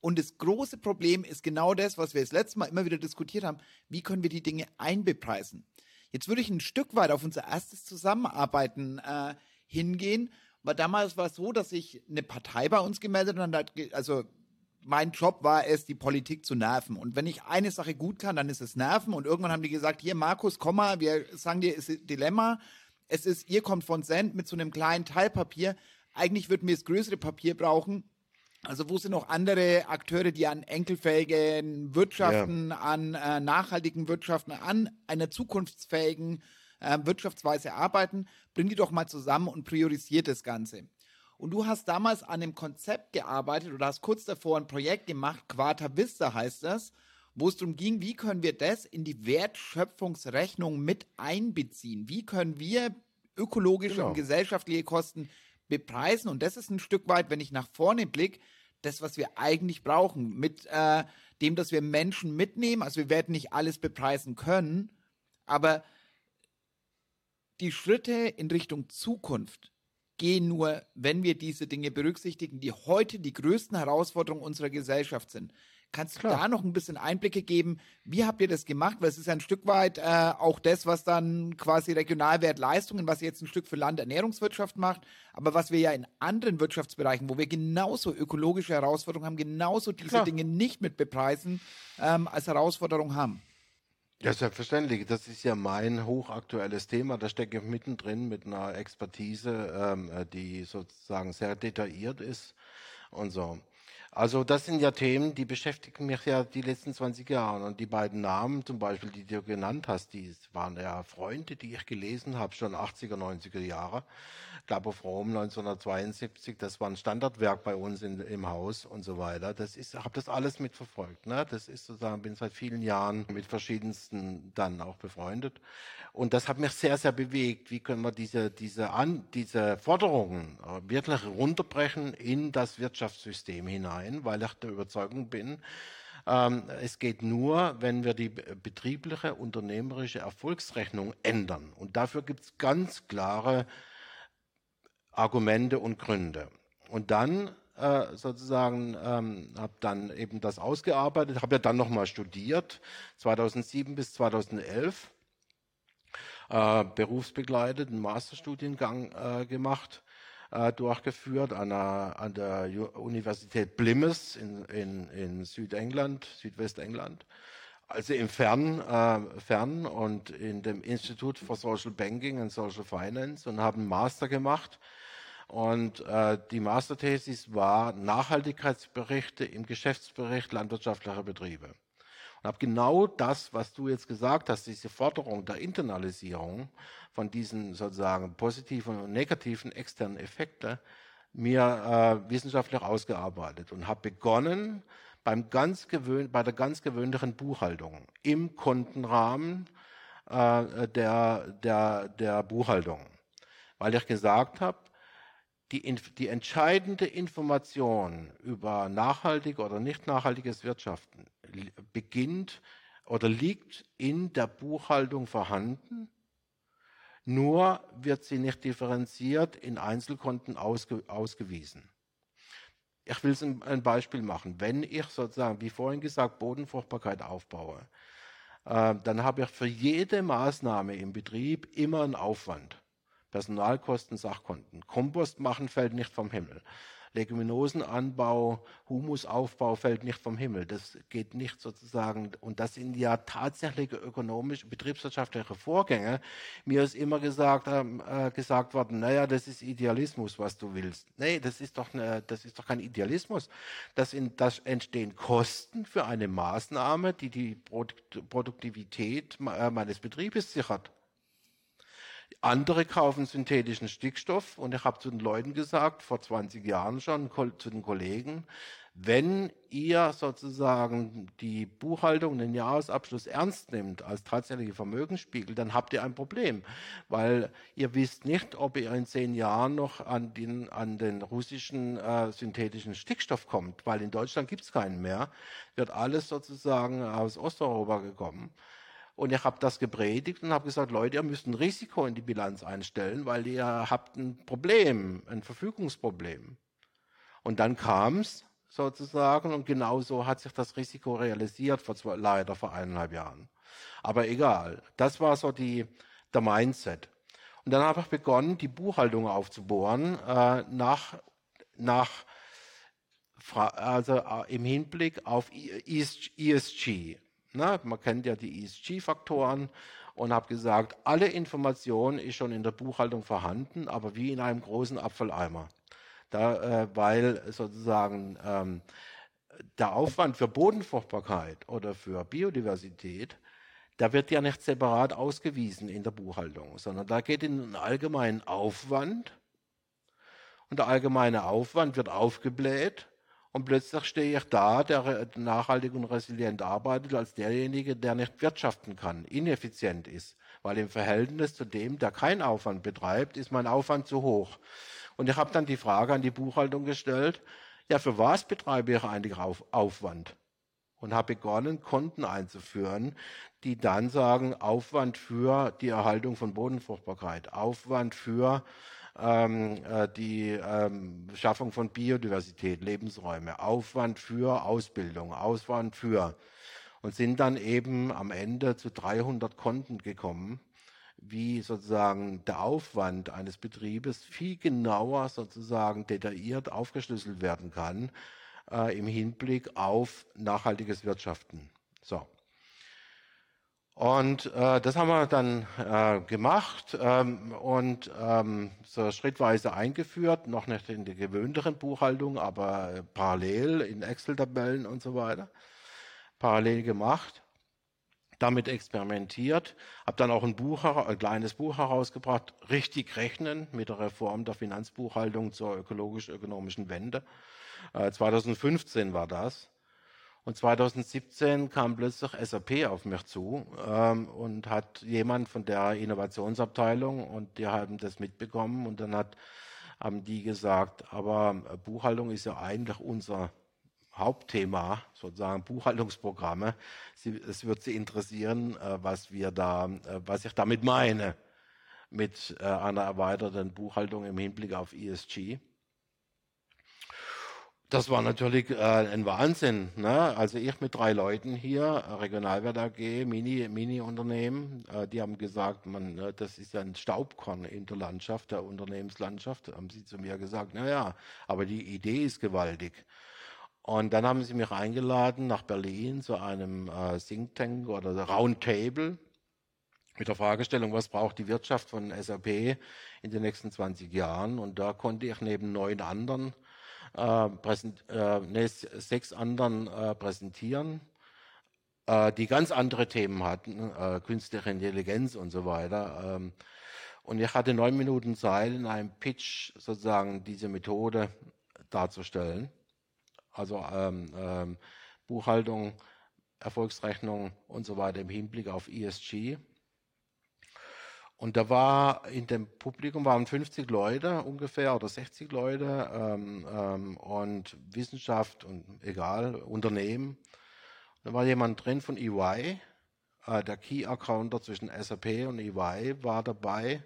und das große Problem ist genau das, was wir das letzte Mal immer wieder diskutiert haben. Wie können wir die Dinge einbepreisen? Jetzt würde ich ein Stück weit auf unser erstes Zusammenarbeiten äh, hingehen, weil damals war es so, dass sich eine Partei bei uns gemeldet hat, also mein Job war es, die Politik zu nerven. Und wenn ich eine Sache gut kann, dann ist es nerven. Und irgendwann haben die gesagt, hier Markus, komm mal, wir sagen dir, es ist ein Dilemma. Es ist, ihr kommt von Cent mit so einem kleinen Teilpapier. Eigentlich würden wir das größere Papier brauchen. Also wo sind noch andere Akteure, die an enkelfähigen Wirtschaften, an äh, nachhaltigen Wirtschaften, an einer zukunftsfähigen äh, Wirtschaftsweise arbeiten? Bring die doch mal zusammen und priorisiert das Ganze. Und du hast damals an einem Konzept gearbeitet oder hast kurz davor ein Projekt gemacht, Quarta Vista heißt das, wo es darum ging, wie können wir das in die Wertschöpfungsrechnung mit einbeziehen? Wie können wir ökologische Genau. und gesellschaftliche Kosten bepreisen? Und das ist ein Stück weit, wenn ich nach vorne blicke, das, was wir eigentlich brauchen, mit äh, dem, dass wir Menschen mitnehmen. Also wir werden nicht alles bepreisen können, aber die Schritte in Richtung Zukunft gehen nur, wenn wir diese Dinge berücksichtigen, die heute die größten Herausforderungen unserer Gesellschaft sind. Kannst du Klar. da noch ein bisschen Einblicke geben? Wie habt ihr das gemacht? Weil es ist ein Stück weit äh, auch das, was dann quasi Regionalwertleistungen, was jetzt ein Stück für Landernährungswirtschaft macht, aber was wir ja in anderen Wirtschaftsbereichen, wo wir genauso ökologische Herausforderungen haben, genauso diese Klar. Dinge nicht mit bepreisen, ähm, als Herausforderung haben. Ja, selbstverständlich. Das ist ja mein hochaktuelles Thema. Da stecke ich mittendrin mit einer Expertise, ähm, äh, die sozusagen sehr detailliert ist und so. Also das sind ja Themen, die beschäftigen mich ja die letzten 20 Jahre. Und die beiden Namen zum Beispiel, die du genannt hast, die waren ja Freunde, die ich gelesen habe, schon 80er, 90er Jahre. Club of Rome 1972, das war ein Standardwerk bei uns in, im Haus und so weiter. Das ist, habe das alles mitverfolgt. Ne? Das ist sozusagen, bin seit vielen Jahren mit verschiedensten dann auch befreundet. Und das hat mich sehr, sehr bewegt. Wie können wir diese, diese, an, diese Forderungen äh, wirklich runterbrechen in das Wirtschaftssystem hinein, weil ich der Überzeugung bin, ähm, es geht nur, wenn wir die be- betriebliche, unternehmerische Erfolgsrechnung ändern. Und dafür gibt es ganz klare Argumente und Gründe. Und dann äh, sozusagen ähm, habe dann eben das ausgearbeitet, habe ja dann nochmal studiert, 2007 bis 2011, äh, berufsbegleitet, einen Masterstudiengang äh, gemacht, äh, durchgeführt an der, an der Universität Plymouth in, in, in Südengland, Südwestengland. Also im Fern, äh, Fern und in dem Institute for Social Banking and Social Finance und habe einen Master gemacht. Und äh, die Masterthesis war Nachhaltigkeitsberichte im Geschäftsbericht landwirtschaftlicher Betriebe. Und habe genau das, was du jetzt gesagt hast, diese Forderung der Internalisierung von diesen sozusagen positiven und negativen externen Effekten, mir äh, wissenschaftlich ausgearbeitet und habe begonnen beim ganz gewöhn bei der ganz gewöhnlichen Buchhaltung im Kontenrahmen äh, der, der, der Buchhaltung. Weil ich gesagt habe, die, die entscheidende Information über nachhaltig oder nicht nachhaltiges Wirtschaften beginnt oder liegt in der Buchhaltung vorhanden. Nur wird sie nicht differenziert in Einzelkonten ausge, ausgewiesen. Ich will ein, ein Beispiel machen. Wenn ich sozusagen, wie vorhin gesagt, Bodenfruchtbarkeit aufbaue, äh, dann habe ich für jede Maßnahme im Betrieb immer einen Aufwand. Personalkosten, Sachkonten. Kompost machen fällt nicht vom Himmel. Leguminosenanbau, Humusaufbau fällt nicht vom Himmel. Das geht nicht sozusagen. Und das sind ja tatsächliche ökonomische, betriebswirtschaftliche Vorgänge. Mir ist immer gesagt, äh, gesagt worden, naja, das ist Idealismus, was du willst. Nee, das ist doch, eine, das ist doch kein Idealismus. Das, in, das entstehen Kosten für eine Maßnahme, die die Produktivität äh, meines Betriebes sichert. Andere kaufen synthetischen Stickstoff und ich habe zu den Leuten gesagt, vor 20 Jahren schon, zu den Kollegen, wenn ihr sozusagen die Buchhaltung, den Jahresabschluss ernst nimmt als tatsächliche Vermögensspiegel, dann habt ihr ein Problem, weil ihr wisst nicht, ob ihr in zehn Jahren noch an den, an den russischen äh, synthetischen Stickstoff kommt, weil in Deutschland gibt es keinen mehr, wird alles sozusagen aus Osteuropa gekommen. Und ich habe das gepredigt und habe gesagt, Leute, ihr müsst ein Risiko in die Bilanz einstellen, weil ihr habt ein Problem, ein Verfügungsproblem. Und dann kam es sozusagen und genau so hat sich das Risiko realisiert, vor zwei, leider vor eineinhalb Jahren. Aber egal, das war so die, der Mindset. Und dann habe ich begonnen, die Buchhaltung aufzubohren äh, nach, nach also äh, im Hinblick auf ESG. Na, man kennt ja die ESG-Faktoren und habe gesagt, alle Information ist schon in der Buchhaltung vorhanden, aber wie in einem großen Abfalleimer. Da, äh, weil sozusagen ähm, der Aufwand für Bodenfruchtbarkeit oder für Biodiversität, da wird ja nicht separat ausgewiesen in der Buchhaltung, sondern da geht in einen allgemeinen Aufwand und der allgemeine Aufwand wird aufgebläht und plötzlich stehe ich da, der nachhaltig und resilient arbeitet, als derjenige, der nicht wirtschaften kann, ineffizient ist. Weil im Verhältnis zu dem, der keinen Aufwand betreibt, ist mein Aufwand zu hoch. Und ich habe dann die Frage an die Buchhaltung gestellt, ja, für was betreibe ich eigentlich Aufwand? Und habe begonnen, Konten einzuführen, die dann sagen, Aufwand für die Erhaltung von Bodenfruchtbarkeit, Aufwand für ähm, äh, die ähm, Schaffung von Biodiversität, Lebensräume, Aufwand für Ausbildung, Aufwand für und sind dann eben am Ende zu 300 Konten gekommen, wie sozusagen der Aufwand eines Betriebes viel genauer sozusagen detailliert aufgeschlüsselt werden kann äh, im Hinblick auf nachhaltiges Wirtschaften. So. Und äh, das haben wir dann äh, gemacht ähm, und ähm, so schrittweise eingeführt, noch nicht in der gewöhnlichen Buchhaltung, aber parallel in Excel-Tabellen und so weiter. Parallel gemacht, damit experimentiert, habe dann auch ein Buch, ein kleines Buch herausgebracht, richtig rechnen mit der Reform der Finanzbuchhaltung zur ökologisch-ökonomischen Wende. 2015 äh, war das. Und 2017 kam plötzlich SAP auf mich zu ähm, und hat jemand von der Innovationsabteilung und die haben das mitbekommen und dann hat, haben die gesagt, aber Buchhaltung ist ja eigentlich unser Hauptthema, sozusagen Buchhaltungsprogramme. Sie, es wird Sie interessieren, äh, was wir da, äh, was ich damit meine mit äh, einer erweiterten Buchhaltung im Hinblick auf ESG. Das war natürlich äh, ein Wahnsinn. Ne? Also ich mit drei Leuten hier, Regionalwert AG, Mini-Unternehmen, Mini äh, die haben gesagt, man, ne, das ist ja ein Staubkorn in der Landschaft, der Unternehmenslandschaft, haben sie zu mir gesagt, naja, aber die Idee ist gewaltig. Und dann haben sie mich eingeladen nach Berlin zu einem äh, Think Tank oder Roundtable mit der Fragestellung, was braucht die Wirtschaft von SAP in den nächsten 20 Jahren? Und da konnte ich neben neun anderen äh, äh, nee, sechs anderen äh, präsentieren, äh, die ganz andere Themen hatten, äh, künstliche Intelligenz und so weiter. Ähm, und ich hatte neun Minuten Zeit, in einem Pitch sozusagen diese Methode darzustellen. Also ähm, ähm, Buchhaltung, Erfolgsrechnung und so weiter im Hinblick auf ESG. Und da war in dem Publikum waren 50 Leute ungefähr oder 60 Leute ähm, ähm, und Wissenschaft und egal, Unternehmen. Da war jemand drin von EY, äh, der Key Accounter zwischen SAP und EY war dabei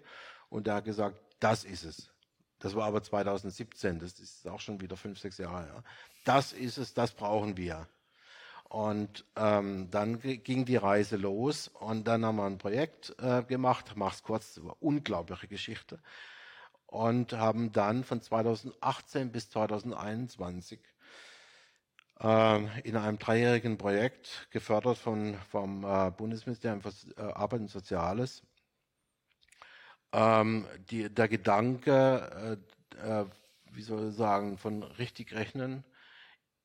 und der hat gesagt, das ist es. Das war aber 2017, das ist auch schon wieder fünf, sechs Jahre her. Das ist es, das brauchen wir. Und ähm, dann ging die Reise los und dann haben wir ein Projekt äh, gemacht, mach's kurz, war eine unglaubliche Geschichte. Und haben dann von 2018 bis 2021 äh, in einem dreijährigen Projekt gefördert von, vom äh, Bundesministerium für äh, Arbeit und Soziales. Ähm, die, der Gedanke, äh, äh, wie soll ich sagen, von richtig rechnen,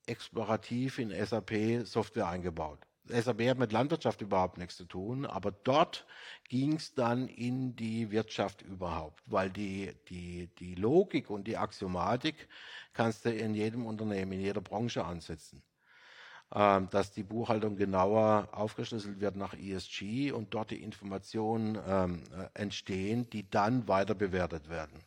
explorativ in SAP Software eingebaut. SAP hat mit Landwirtschaft überhaupt nichts zu tun, aber dort ging es dann in die Wirtschaft überhaupt, weil die, die, die Logik und die Axiomatik kannst du in jedem Unternehmen, in jeder Branche ansetzen. Ähm, dass die Buchhaltung genauer aufgeschlüsselt wird nach ESG und dort die Informationen ähm, äh, entstehen, die dann weiter bewertet werden.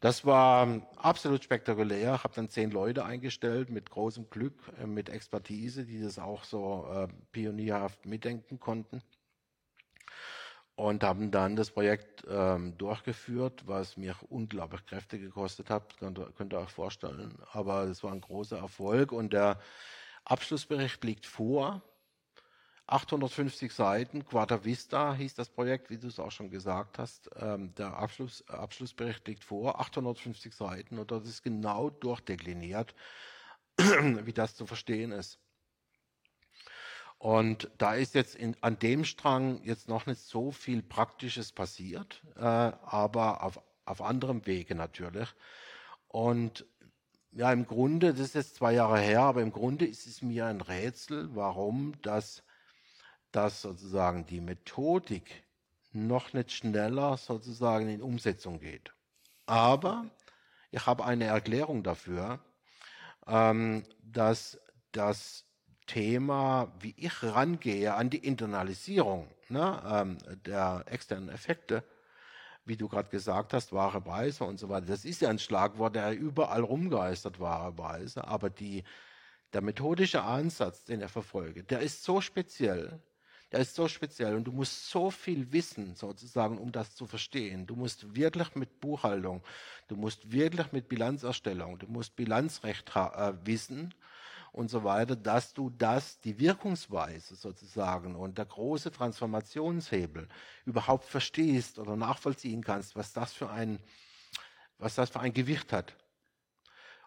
Das war absolut spektakulär. Ich habe dann zehn Leute eingestellt mit großem Glück, äh, mit Expertise, die das auch so äh, pionierhaft mitdenken konnten. Und haben dann das Projekt ähm, durchgeführt, was mir unglaublich Kräfte gekostet hat, könnt könnt ihr euch vorstellen. Aber es war ein großer Erfolg und der Abschlussbericht liegt vor. 850 Seiten, Quadra Vista hieß das Projekt, wie du es auch schon gesagt hast. Ähm, der Abschluss, Abschlussbericht liegt vor, 850 Seiten und dort ist genau durchdekliniert, <clears throat> wie das zu verstehen ist. Und da ist jetzt in, an dem Strang jetzt noch nicht so viel Praktisches passiert, äh, aber auf, auf anderem Wege natürlich. Und ja, im Grunde, das ist jetzt zwei Jahre her, aber im Grunde ist es mir ein Rätsel, warum das dass sozusagen die Methodik noch nicht schneller sozusagen in Umsetzung geht. Aber ich habe eine Erklärung dafür, ähm, dass das Thema, wie ich rangehe an die Internalisierung ne, ähm, der externen Effekte, wie du gerade gesagt hast, wahre Preise und so weiter, das ist ja ein Schlagwort, der überall rumgeistert, wahre Preise, aber die, der methodische Ansatz, den er verfolgt, der ist so speziell, der ist so speziell und du musst so viel wissen, sozusagen, um das zu verstehen. Du musst wirklich mit Buchhaltung, du musst wirklich mit Bilanzerstellung, du musst Bilanzrecht äh, wissen und so weiter, dass du das, die Wirkungsweise sozusagen und der große Transformationshebel überhaupt verstehst oder nachvollziehen kannst, was das für ein, was das für ein Gewicht hat.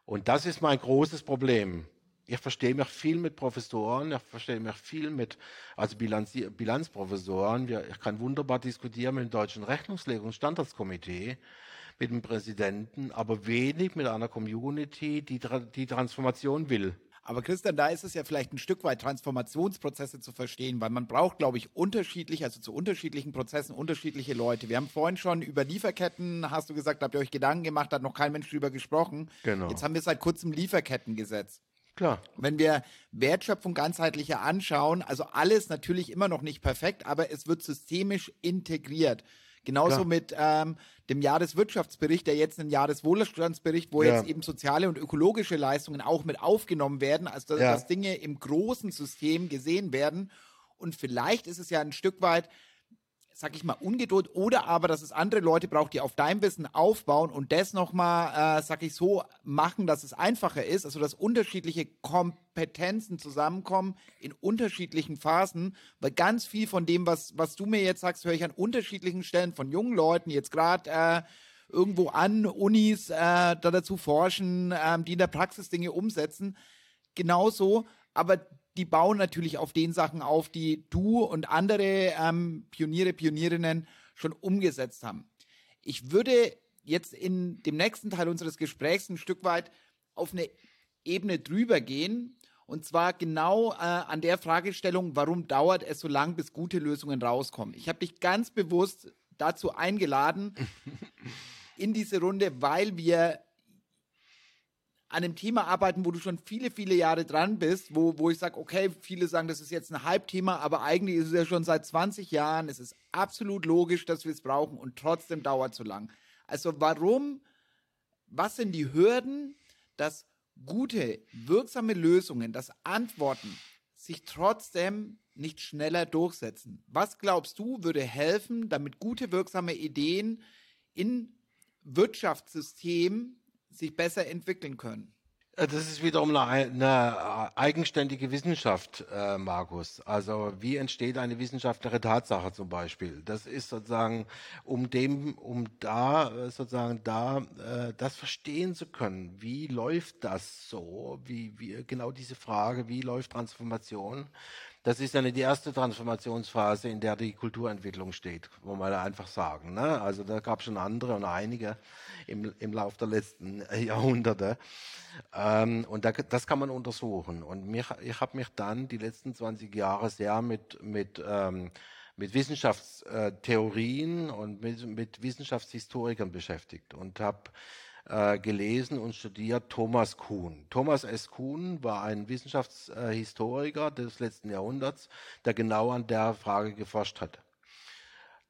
Und das ist mein großes Problem ich verstehe mich viel mit Professoren, ich verstehe mich viel mit, also Bilanz, Bilanzprofessoren. ich kann wunderbar diskutieren mit dem Deutschen Rechnungslegungsstandardskomitee, mit dem Präsidenten, aber wenig mit einer Community, die die Transformation will. Aber Christian, da ist es ja vielleicht ein Stück weit Transformationsprozesse zu verstehen, weil man braucht, glaube ich, unterschiedlich, also zu unterschiedlichen Prozessen unterschiedliche Leute. Wir haben vorhin schon über Lieferketten, hast du gesagt, habt ihr euch Gedanken gemacht, hat noch kein Mensch drüber gesprochen. Genau. Jetzt haben wir seit kurzem Lieferkettengesetz. Klar. Wenn wir Wertschöpfung ganzheitlicher anschauen, also alles natürlich immer noch nicht perfekt, aber es wird systemisch integriert. Genauso Klar. mit ähm, dem Jahreswirtschaftsbericht, der jetzt ein Jahreswohlstandsbericht, wo ja. jetzt eben soziale und ökologische Leistungen auch mit aufgenommen werden, also dass, ja. dass Dinge im großen System gesehen werden. Und vielleicht ist es ja ein Stück weit sag ich mal, Ungeduld oder aber, dass es andere Leute braucht, die auf deinem Wissen aufbauen und das nochmal, äh, sag ich so, machen, dass es einfacher ist, also dass unterschiedliche Kompetenzen zusammenkommen in unterschiedlichen Phasen, weil ganz viel von dem, was, was du mir jetzt sagst, höre ich an unterschiedlichen Stellen von jungen Leuten, jetzt gerade äh, irgendwo an Unis äh, da dazu forschen, äh, die in der Praxis Dinge umsetzen. Genauso, aber die bauen natürlich auf den Sachen auf, die du und andere ähm, Pioniere, Pionierinnen schon umgesetzt haben. Ich würde jetzt in dem nächsten Teil unseres Gesprächs ein Stück weit auf eine Ebene drüber gehen. Und zwar genau äh, an der Fragestellung, warum dauert es so lang, bis gute Lösungen rauskommen. Ich habe dich ganz bewusst dazu eingeladen <laughs> in diese Runde, weil wir an einem Thema arbeiten, wo du schon viele, viele Jahre dran bist, wo, wo ich sage, okay, viele sagen, das ist jetzt ein Halbthema, aber eigentlich ist es ja schon seit 20 Jahren. Es ist absolut logisch, dass wir es brauchen und trotzdem dauert es so lang. Also warum, was sind die Hürden, dass gute, wirksame Lösungen, dass Antworten sich trotzdem nicht schneller durchsetzen? Was glaubst du, würde helfen, damit gute, wirksame Ideen in Wirtschaftssystemen sich besser entwickeln können? Äh, das ist wiederum eine, eine eigenständige Wissenschaft, äh, Markus. Also wie entsteht eine wissenschaftliche Tatsache zum Beispiel? Das ist sozusagen, um dem, um da äh, sozusagen da äh, das verstehen zu können. Wie läuft das so? Wie, wie genau diese Frage, wie läuft Transformation? Das ist ja nicht die erste Transformationsphase, in der die Kulturentwicklung steht, wo man einfach sagen. Ne? Also da gab es schon andere und einige im, im Laufe der letzten <laughs> Jahrhunderte. Ähm, und da, das kann man untersuchen. Und mich, ich habe mich dann die letzten 20 Jahre sehr mit, mit, ähm, mit Wissenschaftstheorien und mit, mit Wissenschaftshistorikern beschäftigt und habe äh, gelesen und studiert Thomas Kuhn. Thomas S. Kuhn war ein Wissenschaftshistoriker des letzten Jahrhunderts, der genau an der Frage geforscht hat.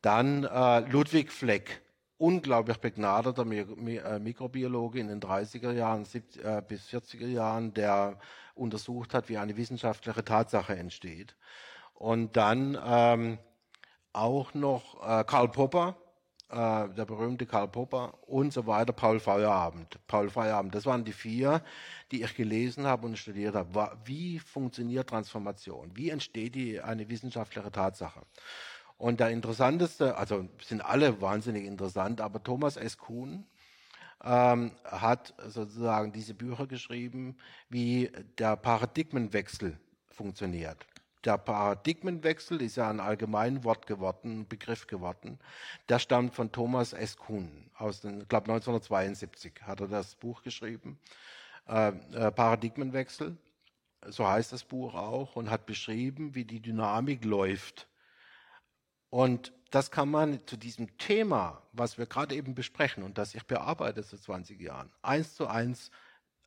Dann äh, Ludwig Fleck, unglaublich begnadeter äh, Mikrobiologe in den 30er Jahren äh, bis 40er Jahren, der untersucht hat, wie eine wissenschaftliche Tatsache entsteht. Und dann ähm, auch noch äh, Karl Popper, äh, der berühmte Karl Popper und so weiter, Paul Feierabend. Paul Feierabend, das waren die vier, die ich gelesen habe und studiert habe. Wie funktioniert Transformation? Wie entsteht die, eine wissenschaftliche Tatsache? Und der interessanteste, also sind alle wahnsinnig interessant, aber Thomas S. Kuhn ähm, hat sozusagen diese Bücher geschrieben, wie der Paradigmenwechsel funktioniert der Paradigmenwechsel ist ja ein Allgemeinwort geworden, ein Begriff geworden. Der stammt von Thomas S. Kuhn aus den, ich glaube 1972 hat er das Buch geschrieben. Äh, äh, Paradigmenwechsel, so heißt das Buch auch, und hat beschrieben, wie die Dynamik läuft. Und das kann man zu diesem Thema, was wir gerade eben besprechen und das ich bearbeite seit 20 Jahren, eins zu eins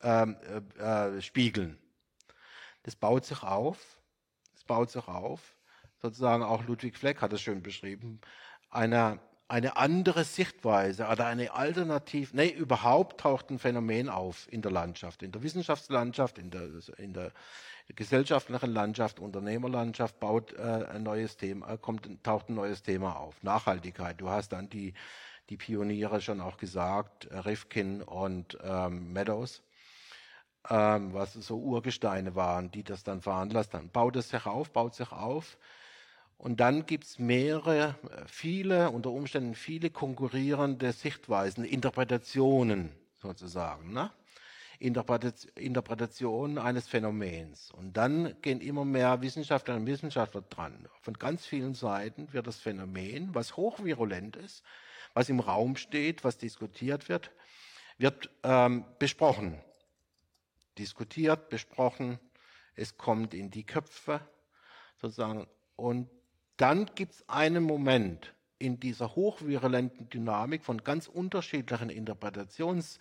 ähm, äh, äh, spiegeln. Das baut sich auf baut sich auf, sozusagen auch Ludwig Fleck hat es schön beschrieben, eine, eine andere Sichtweise oder eine Alternative, nee, überhaupt taucht ein Phänomen auf in der Landschaft, in der Wissenschaftslandschaft, in der, in der gesellschaftlichen Landschaft, Unternehmerlandschaft baut äh, ein neues Thema, äh, kommt, taucht ein neues Thema auf. Nachhaltigkeit. Du hast dann die, die Pioniere schon auch gesagt, Rifkin und ähm, Meadows ähm, was so Urgesteine waren, die das dann veranlasst haben. Baut es sich auf, baut sich auf. Und dann gibt es mehrere, viele, unter Umständen viele konkurrierende Sichtweisen, Interpretationen sozusagen. Ne? Interpretation eines Phänomens. Und dann gehen immer mehr Wissenschaftlerinnen und Wissenschaftler dran. Von ganz vielen Seiten wird das Phänomen, was hochvirulent ist, was im Raum steht, was diskutiert wird, wird ähm, besprochen diskutiert, besprochen, es kommt in die Köpfe sozusagen. Und dann gibt es einen Moment in dieser hochvirulenten Dynamik von ganz unterschiedlichen Interpretations,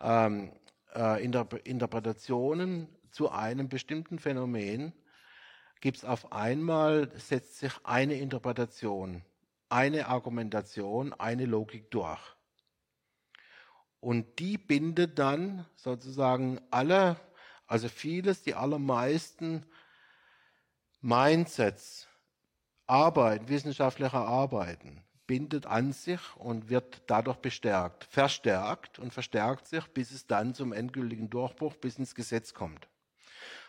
ähm, äh, Interp Interpretationen zu einem bestimmten Phänomen, gibt es auf einmal, setzt sich eine Interpretation, eine Argumentation, eine Logik durch. Und die bindet dann sozusagen alle, also vieles, die allermeisten Mindsets, Arbeit, wissenschaftliche Arbeiten, bindet an sich und wird dadurch bestärkt, verstärkt und verstärkt sich, bis es dann zum endgültigen Durchbruch bis ins Gesetz kommt.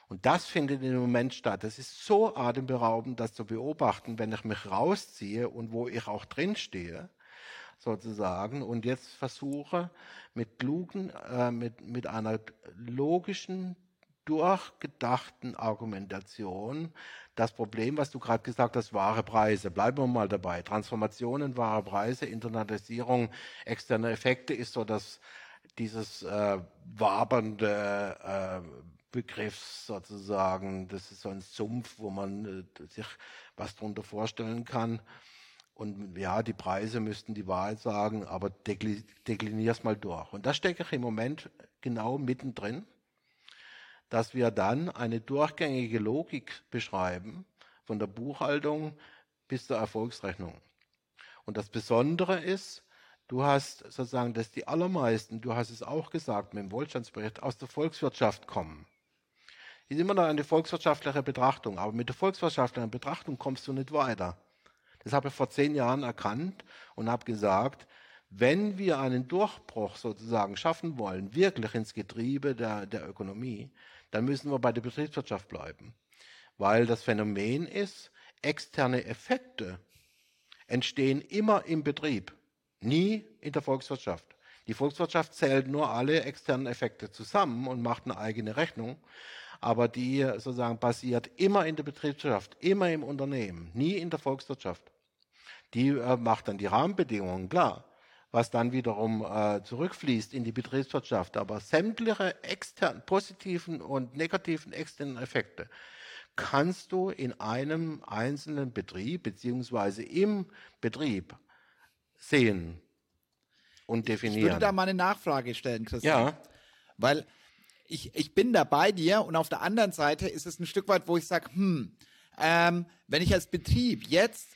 Und das findet im Moment statt. Das ist so atemberaubend, das zu beobachten, wenn ich mich rausziehe und wo ich auch drin stehe sozusagen und jetzt versuche mit klugen, äh, mit, mit einer logischen, durchgedachten Argumentation das Problem, was du gerade gesagt hast, wahre Preise. Bleiben wir mal dabei. Transformationen, wahre Preise, Internalisierung, externe Effekte ist so dass dieses äh, wabernde äh, Begriffs sozusagen. Das ist so ein Sumpf, wo man äh, sich was darunter vorstellen kann. Und ja, die Preise müssten die Wahrheit sagen, aber deklinier es mal durch. Und da stecke ich im Moment genau mittendrin, dass wir dann eine durchgängige Logik beschreiben, von der Buchhaltung bis zur Erfolgsrechnung. Und das Besondere ist, du hast sozusagen, dass die allermeisten, du hast es auch gesagt mit dem Wohlstandsbericht, aus der Volkswirtschaft kommen. Ist immer noch eine volkswirtschaftliche Betrachtung, aber mit der volkswirtschaftlichen Betrachtung kommst du nicht weiter. Das habe ich vor zehn Jahren erkannt und habe gesagt, Wenn wir einen Durchbruch sozusagen schaffen wollen, wirklich ins Getriebe der, der Ökonomie, dann müssen wir bei der Betriebswirtschaft bleiben. Weil das Phänomen ist, externe Effekte entstehen immer im Betrieb, nie in der Volkswirtschaft. Die Volkswirtschaft zählt nur alle externen Effekte zusammen und macht eine eigene Rechnung, aber die sozusagen basiert immer in der Betriebswirtschaft, immer im Unternehmen, nie in der Volkswirtschaft. Die äh, macht dann die Rahmenbedingungen klar, was dann wiederum äh, zurückfließt in die Betriebswirtschaft. Aber sämtliche externen, positiven und negativen externen Effekte kannst du in einem einzelnen Betrieb beziehungsweise im Betrieb sehen und definieren. Ich würde da mal eine Nachfrage stellen, Christian. Ja. Weil ich, ich bin da bei dir und auf der anderen Seite ist es ein Stück weit, wo ich sage, hm, ähm, wenn ich als Betrieb jetzt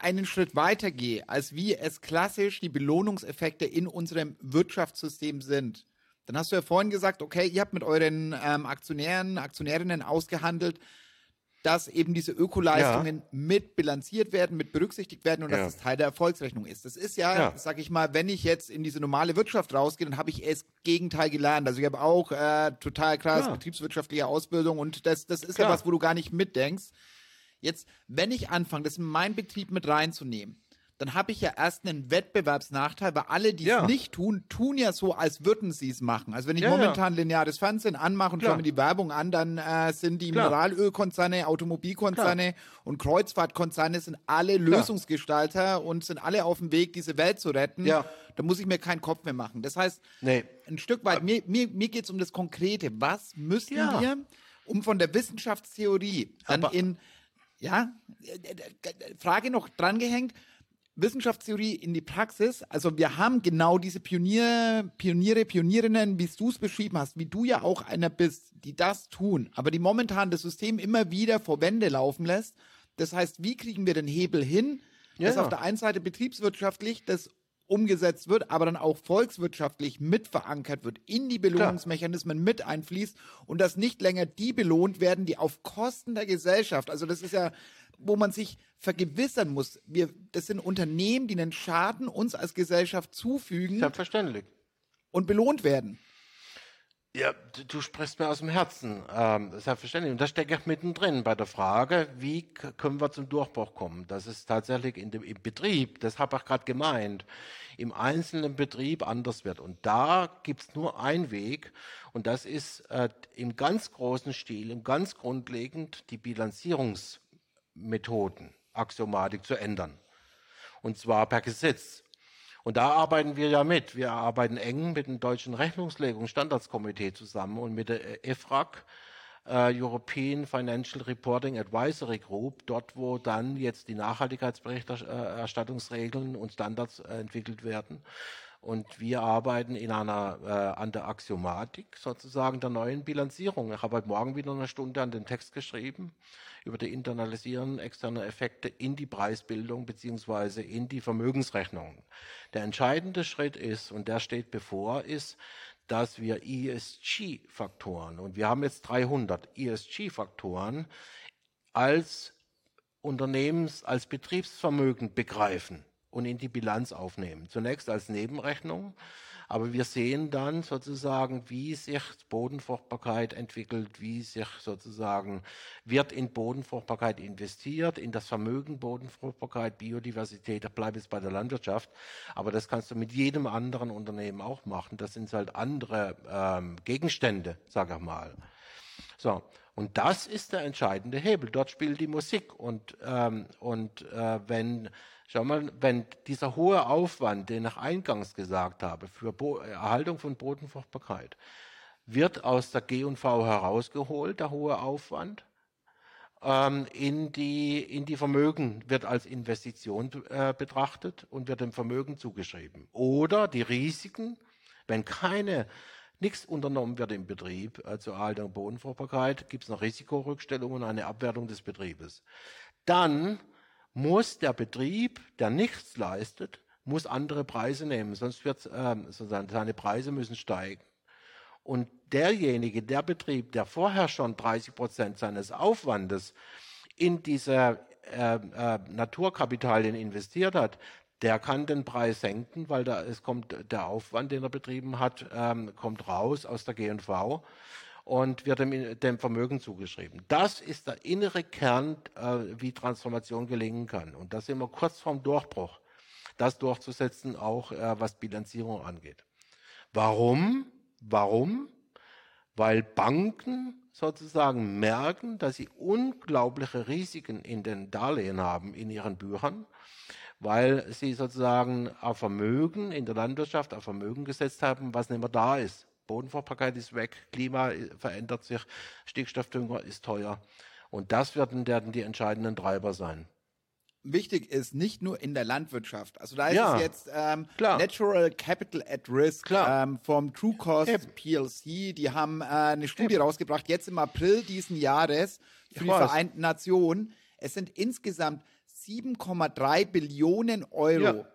einen Schritt weiter gehe, als wie es klassisch die Belohnungseffekte in unserem Wirtschaftssystem sind, dann hast du ja vorhin gesagt, okay, ihr habt mit euren ähm, Aktionären, Aktionärinnen ausgehandelt, dass eben diese Ökoleistungen ja. mit bilanziert werden, mit berücksichtigt werden und ja. dass es Teil der Erfolgsrechnung ist. Das ist ja, ja. sag ich mal, wenn ich jetzt in diese normale Wirtschaft rausgehe, dann habe ich es Gegenteil gelernt. Also ich habe auch äh, total krass betriebswirtschaftliche Ausbildung und das, das ist Klar. ja was, wo du gar nicht mitdenkst. Jetzt, wenn ich anfange, das in meinen Betrieb mit reinzunehmen, dann habe ich ja erst einen Wettbewerbsnachteil, weil alle, die es ja. nicht tun, tun ja so, als würden sie es machen. Also wenn ich ja, momentan ja. lineares Fernsehen anmache und schaue mir die Werbung an, dann äh, sind die Klar. Mineralölkonzerne, Automobilkonzerne Klar. und Kreuzfahrtkonzerne sind alle. Lösungsgestalter und sind alle auf dem Weg, diese Welt zu retten. Ja. Da muss ich mir keinen Kopf mehr machen. Das heißt, nee. ein Stück weit, mir, mir, mir geht es um das Konkrete. Was müssen wir, um von der Wissenschaftstheorie dann Aber in, ja, Frage noch drangehängt, Wissenschaftstheorie in die Praxis. Also wir haben genau diese Pionier, Pioniere, Pionierinnen, wie du es beschrieben hast, wie du ja auch einer bist, die das tun, aber die momentan das System immer wieder vor Wände laufen lässt. Das heißt, wie kriegen wir den Hebel hin, ja. dass auf der einen Seite betriebswirtschaftlich das umgesetzt wird, aber dann auch volkswirtschaftlich mit verankert wird, in die Belohnungsmechanismen Klar. mit einfließt und dass nicht länger die belohnt werden, die auf Kosten der Gesellschaft, also das ist ja wo man sich vergewissern muss, wir, das sind Unternehmen, die einen Schaden uns als Gesellschaft zufügen. Selbstverständlich. Und belohnt werden. Ja, du, sprichst mir aus dem Herzen, ähm, selbstverständlich. Und da stecke ich mittendrin bei der Frage, wie können wir zum Durchbruch kommen? Das ist tatsächlich in dem, im Betrieb, das habe ich gerade gemeint, im einzelnen Betrieb anders wird. Und da gibt es nur einen Weg, und das ist äh, im ganz großen Stil, im ganz grundlegend die Bilanzierungs- Methoden, Axiomatik zu ändern. Und zwar per Gesetz. Und da arbeiten wir ja mit. Wir arbeiten eng mit dem Deutschen Rechnungslegungsstandardskomitee zusammen und mit der EFRAG, äh, European Financial Reporting Advisory Group, dort wo dann jetzt die Nachhaltigkeitsberichterstattungsregeln und Standards äh, entwickelt werden. Und wir arbeiten in einer, äh, an der Axiomatik sozusagen der neuen Bilanzierung. Ich habe heute Morgen wieder eine Stunde an den Text geschrieben über die Internalisierung externer Effekte in die Preisbildung beziehungsweise in die Vermögensrechnung. Der entscheidende Schritt ist, und der steht bevor, ist, dass wir ESG-Faktoren, und wir haben jetzt 300 ESG-Faktoren, als Unternehmens-, als Betriebsvermögen begreifen und in die Bilanz aufnehmen. Zunächst als Nebenrechnung, aber wir sehen dann sozusagen, wie sich Bodenfruchtbarkeit entwickelt, wie sich sozusagen wird in Bodenfruchtbarkeit investiert, in das Vermögen Bodenfruchtbarkeit, Biodiversität, da bleibt es bei der Landwirtschaft, aber das kannst du mit jedem anderen Unternehmen auch machen. Das sind halt andere ähm, Gegenstände, sag ich mal. So, und das ist der entscheidende Hebel. Dort spielt die Musik. Und, ähm, und äh, wenn Schau mal, wenn dieser hohe Aufwand, den ich eingangs gesagt habe, für Bo Erhaltung von Bodenfruchtbarkeit, wird aus der G&V herausgeholt, der hohe Aufwand, ähm, in, die, in die Vermögen wird als Investition äh, betrachtet und wird dem Vermögen zugeschrieben. Oder die Risiken, wenn keine nichts unternommen wird im Betrieb äh, zur Erhaltung Bodenfruchtbarkeit, gibt es eine Risikorückstellung und eine Abwertung des Betriebes. Dann muss der Betrieb, der nichts leistet, muss andere Preise nehmen, sonst wird ähm, seine Preise müssen steigen. Und derjenige, der Betrieb, der vorher schon 30 Prozent seines Aufwandes in diese äh, äh, Naturkapitalien investiert hat, der kann den Preis senken, weil da es kommt der Aufwand, den er betrieben hat, ähm, kommt raus aus der G&V und wird dem, dem, Vermögen zugeschrieben. Das ist der innere Kern, äh, wie Transformation gelingen kann. Und da sind wir kurz vorm Durchbruch, das durchzusetzen, auch äh, was Bilanzierung angeht. Warum? Warum? Weil Banken sozusagen merken, dass sie unglaubliche Risiken in den Darlehen haben, in ihren Büchern, weil sie sozusagen auf Vermögen in der Landwirtschaft, auf Vermögen gesetzt haben, was nicht mehr da ist. Bodenfruchtbarkeit ist weg, Klima verändert sich, Stickstoffdünger ist teuer. Und das werden, werden die entscheidenden Treiber sein wichtig ist, nicht nur in der Landwirtschaft. Also da ist ja, es jetzt ähm, Natural Capital at Risk ähm, vom True Cost Eben. PLC. Die haben äh, eine Studie Eben. rausgebracht, jetzt im April diesen Jahres für ich die weiß. Vereinten Nationen. Es sind insgesamt 7,3 Billionen Euro ja.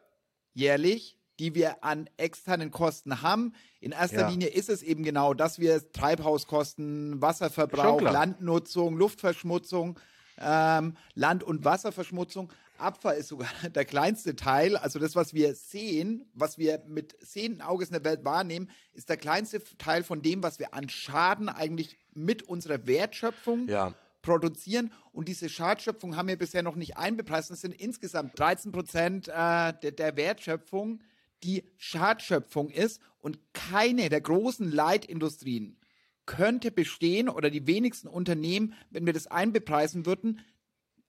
jährlich, die wir an externen Kosten haben. In erster ja. Linie ist es eben genau, dass wir Treibhauskosten, Wasserverbrauch, Landnutzung, Luftverschmutzung, ähm, Land- und Wasserverschmutzung. Abfall ist sogar <laughs> der kleinste Teil. Also das, was wir sehen, was wir mit sehenden Auges in der Welt wahrnehmen, ist der kleinste Teil von dem, was wir an Schaden eigentlich mit unserer Wertschöpfung ja. produzieren. Und diese Schadschöpfung haben wir bisher noch nicht einbepreist. Das sind insgesamt 13 Prozent äh, der, der Wertschöpfung die Schadschöpfung ist und keine der großen Leitindustrien könnte bestehen oder die wenigsten Unternehmen, wenn wir das einbepreisen würden.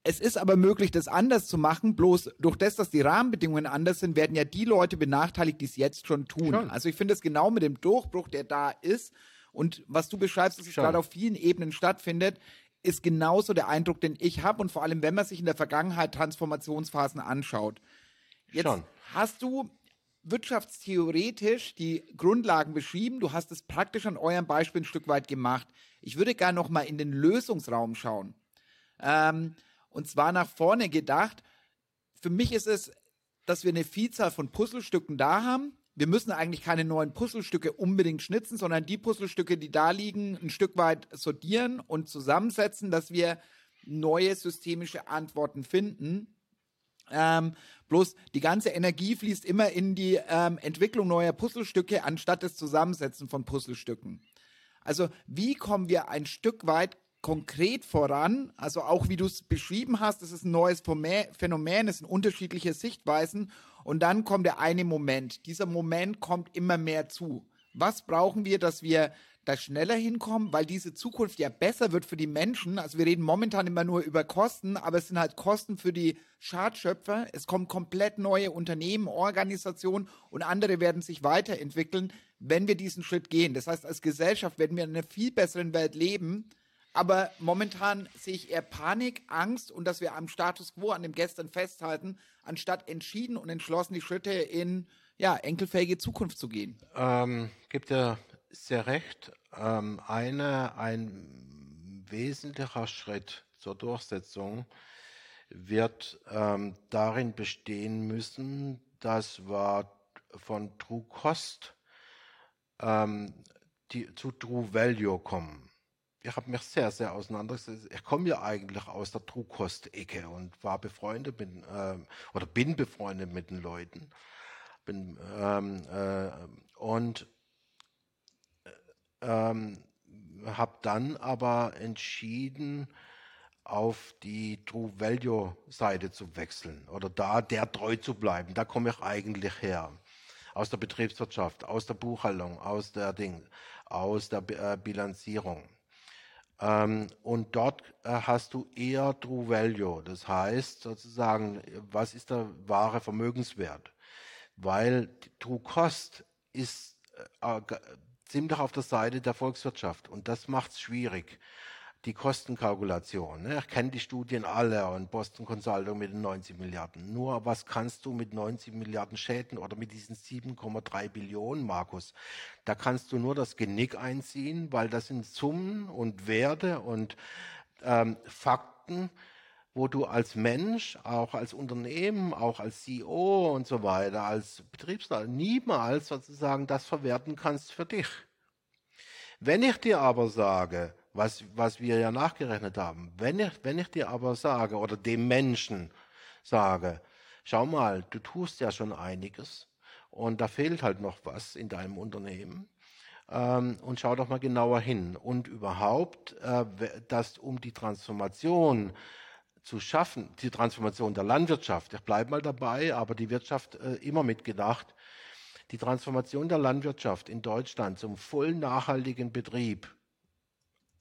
Es ist aber möglich, das anders zu machen. Bloß durch das, dass die Rahmenbedingungen anders sind, werden ja die Leute benachteiligt, die es jetzt schon tun. Schon. Also ich finde es genau mit dem Durchbruch, der da ist und was du beschreibst, dass es gerade auf vielen Ebenen stattfindet, ist genauso der Eindruck, den ich habe und vor allem, wenn man sich in der Vergangenheit Transformationsphasen anschaut. Jetzt Schon. hast du wirtschaftstheoretisch die Grundlagen beschrieben. Du hast es praktisch an eurem Beispiel ein Stück weit gemacht. Ich würde gerne noch mal in den Lösungsraum schauen. Ähm, und zwar nach vorne gedacht. Für mich ist es, dass wir eine Vielzahl von Puzzlestücken da haben. Wir müssen eigentlich keine neuen Puzzlestücke unbedingt schnitzen, sondern die Puzzlestücke, die da liegen, ein Stück weit sortieren und zusammensetzen, dass wir neue systemische Antworten finden. Ähm, bloß die ganze Energie fließt immer in die ähm, Entwicklung neuer Puzzlestücke, anstatt das Zusammensetzen von Puzzlestücken. Also wie kommen wir ein Stück weit konkret voran? Also auch wie du es beschrieben hast, es ist ein neues Phänomen, es sind unterschiedliche Sichtweisen und dann kommt der eine Moment. Dieser Moment kommt immer mehr zu. Was brauchen wir, dass wir da schneller hinkommen, weil diese Zukunft ja besser wird für die Menschen. Also wir reden momentan immer nur über Kosten, aber es sind halt Kosten für die Schadschöpfer. Es kommen komplett neue Unternehmen, Organisationen und andere werden sich weiterentwickeln, wenn wir diesen Schritt gehen. Das heißt, als Gesellschaft werden wir in einer viel besseren Welt leben. Aber momentan sehe ich eher Panik, Angst und dass wir am Status quo, an dem Gestern festhalten, anstatt entschieden und entschlossen die Schritte in ja, enkelfähige Zukunft zu gehen. Ähm, gibt ja sehr recht. Ähm, eine, ein wesentlicher Schritt zur Durchsetzung wird ähm, darin bestehen müssen, dass wir von True Cost ähm, die, zu True Value kommen. Ich habe mich sehr, sehr auseinandergesetzt. Ich komme ja eigentlich aus der True Cost-Ecke und war befreundet mit, äh, oder bin befreundet mit den Leuten. Bin, ähm, äh, und ähm, habe dann aber entschieden, auf die True Value Seite zu wechseln oder da der treu zu bleiben. Da komme ich eigentlich her. Aus der Betriebswirtschaft, aus der Buchhaltung, aus der Ding, aus der äh, Bilanzierung. Ähm, und dort äh, hast du eher True Value. Das heißt sozusagen, was ist der wahre Vermögenswert? Weil True Cost ist äh, ziemlich auf der Seite der Volkswirtschaft und das macht es schwierig. Die Kostenkalkulation. Ne? Ich kenne die Studien alle und Boston Consulting mit den 90 Milliarden. Nur was kannst du mit 90 Milliarden Schäden oder mit diesen 7,3 Billionen, Markus? Da kannst du nur das Genick einziehen, weil das sind Summen und Werte und ähm, Fakten, wo du als Mensch, auch als Unternehmen, auch als CEO und so weiter, als Betriebsleiter niemals sozusagen das verwerten kannst für dich. Wenn ich dir aber sage, was, was wir ja nachgerechnet haben, wenn ich, wenn ich dir aber sage oder dem Menschen sage, schau mal, du tust ja schon einiges und da fehlt halt noch was in deinem Unternehmen. Ähm, und schau doch mal genauer hin. Und überhaupt, äh, dass um die Transformation zu schaffen, die Transformation der Landwirtschaft, ich bleibe mal dabei, aber die Wirtschaft äh, immer mitgedacht, die Transformation der Landwirtschaft in Deutschland zum voll nachhaltigen Betrieb,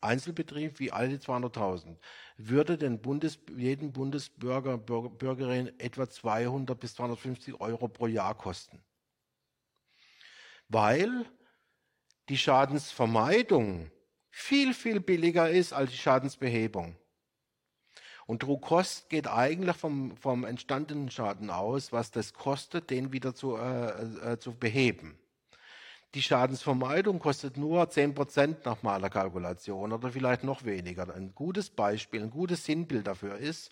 Einzelbetrieb wie alle 200.000, würde den Bundes, jeden Bundesbürger, Bürger, Bürgerin etwa 200 bis 250 Euro pro Jahr kosten. Weil die Schadensvermeidung viel, viel billiger ist als die Schadensbehebung. Und Druckkost geht eigentlich vom, vom entstandenen Schaden aus, was das kostet, den wieder zu, äh, äh, zu beheben. Die Schadensvermeidung kostet nur 10% nach meiner Kalkulation oder vielleicht noch weniger. Ein gutes Beispiel, ein gutes Sinnbild dafür ist,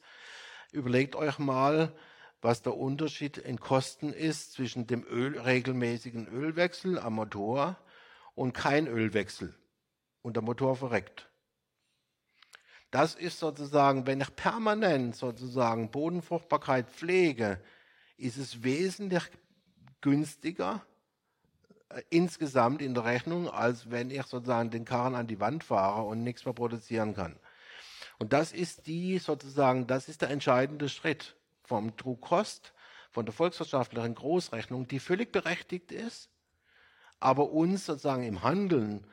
überlegt euch mal, was der Unterschied in Kosten ist zwischen dem Öl, regelmäßigen Ölwechsel am Motor und kein Ölwechsel und der Motor verreckt. Das ist sozusagen, wenn ich permanent sozusagen Bodenfruchtbarkeit pflege, ist es wesentlich günstiger äh, insgesamt in der Rechnung, als wenn ich sozusagen den Karren an die Wand fahre und nichts mehr produzieren kann. Und das ist die sozusagen, das ist der entscheidende Schritt vom True Cost, von der volkswirtschaftlichen Großrechnung, die völlig berechtigt ist, aber uns sozusagen im Handeln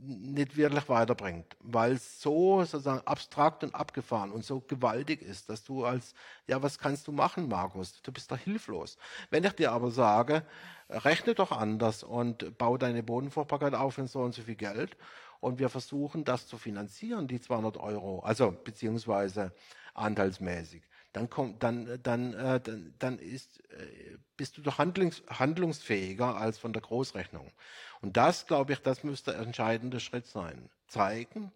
nicht wirklich weiterbringt, weil es so sozusagen abstrakt und abgefahren und so gewaltig ist, dass du als, ja, was kannst du machen, Markus? Du bist da hilflos. Wenn ich dir aber sage, rechne doch anders und baue deine Bodenfruchtbarkeit auf in so und so viel Geld und wir versuchen das zu finanzieren, die 200 Euro, also beziehungsweise anteilsmäßig, dann kommt, dann, dann, äh, dann, dann ist, äh, bist du doch handlungs, handlungsfähiger als von der Großrechnung. Und das, glaube ich, das müsste der entscheidende Schritt sein. Zeigen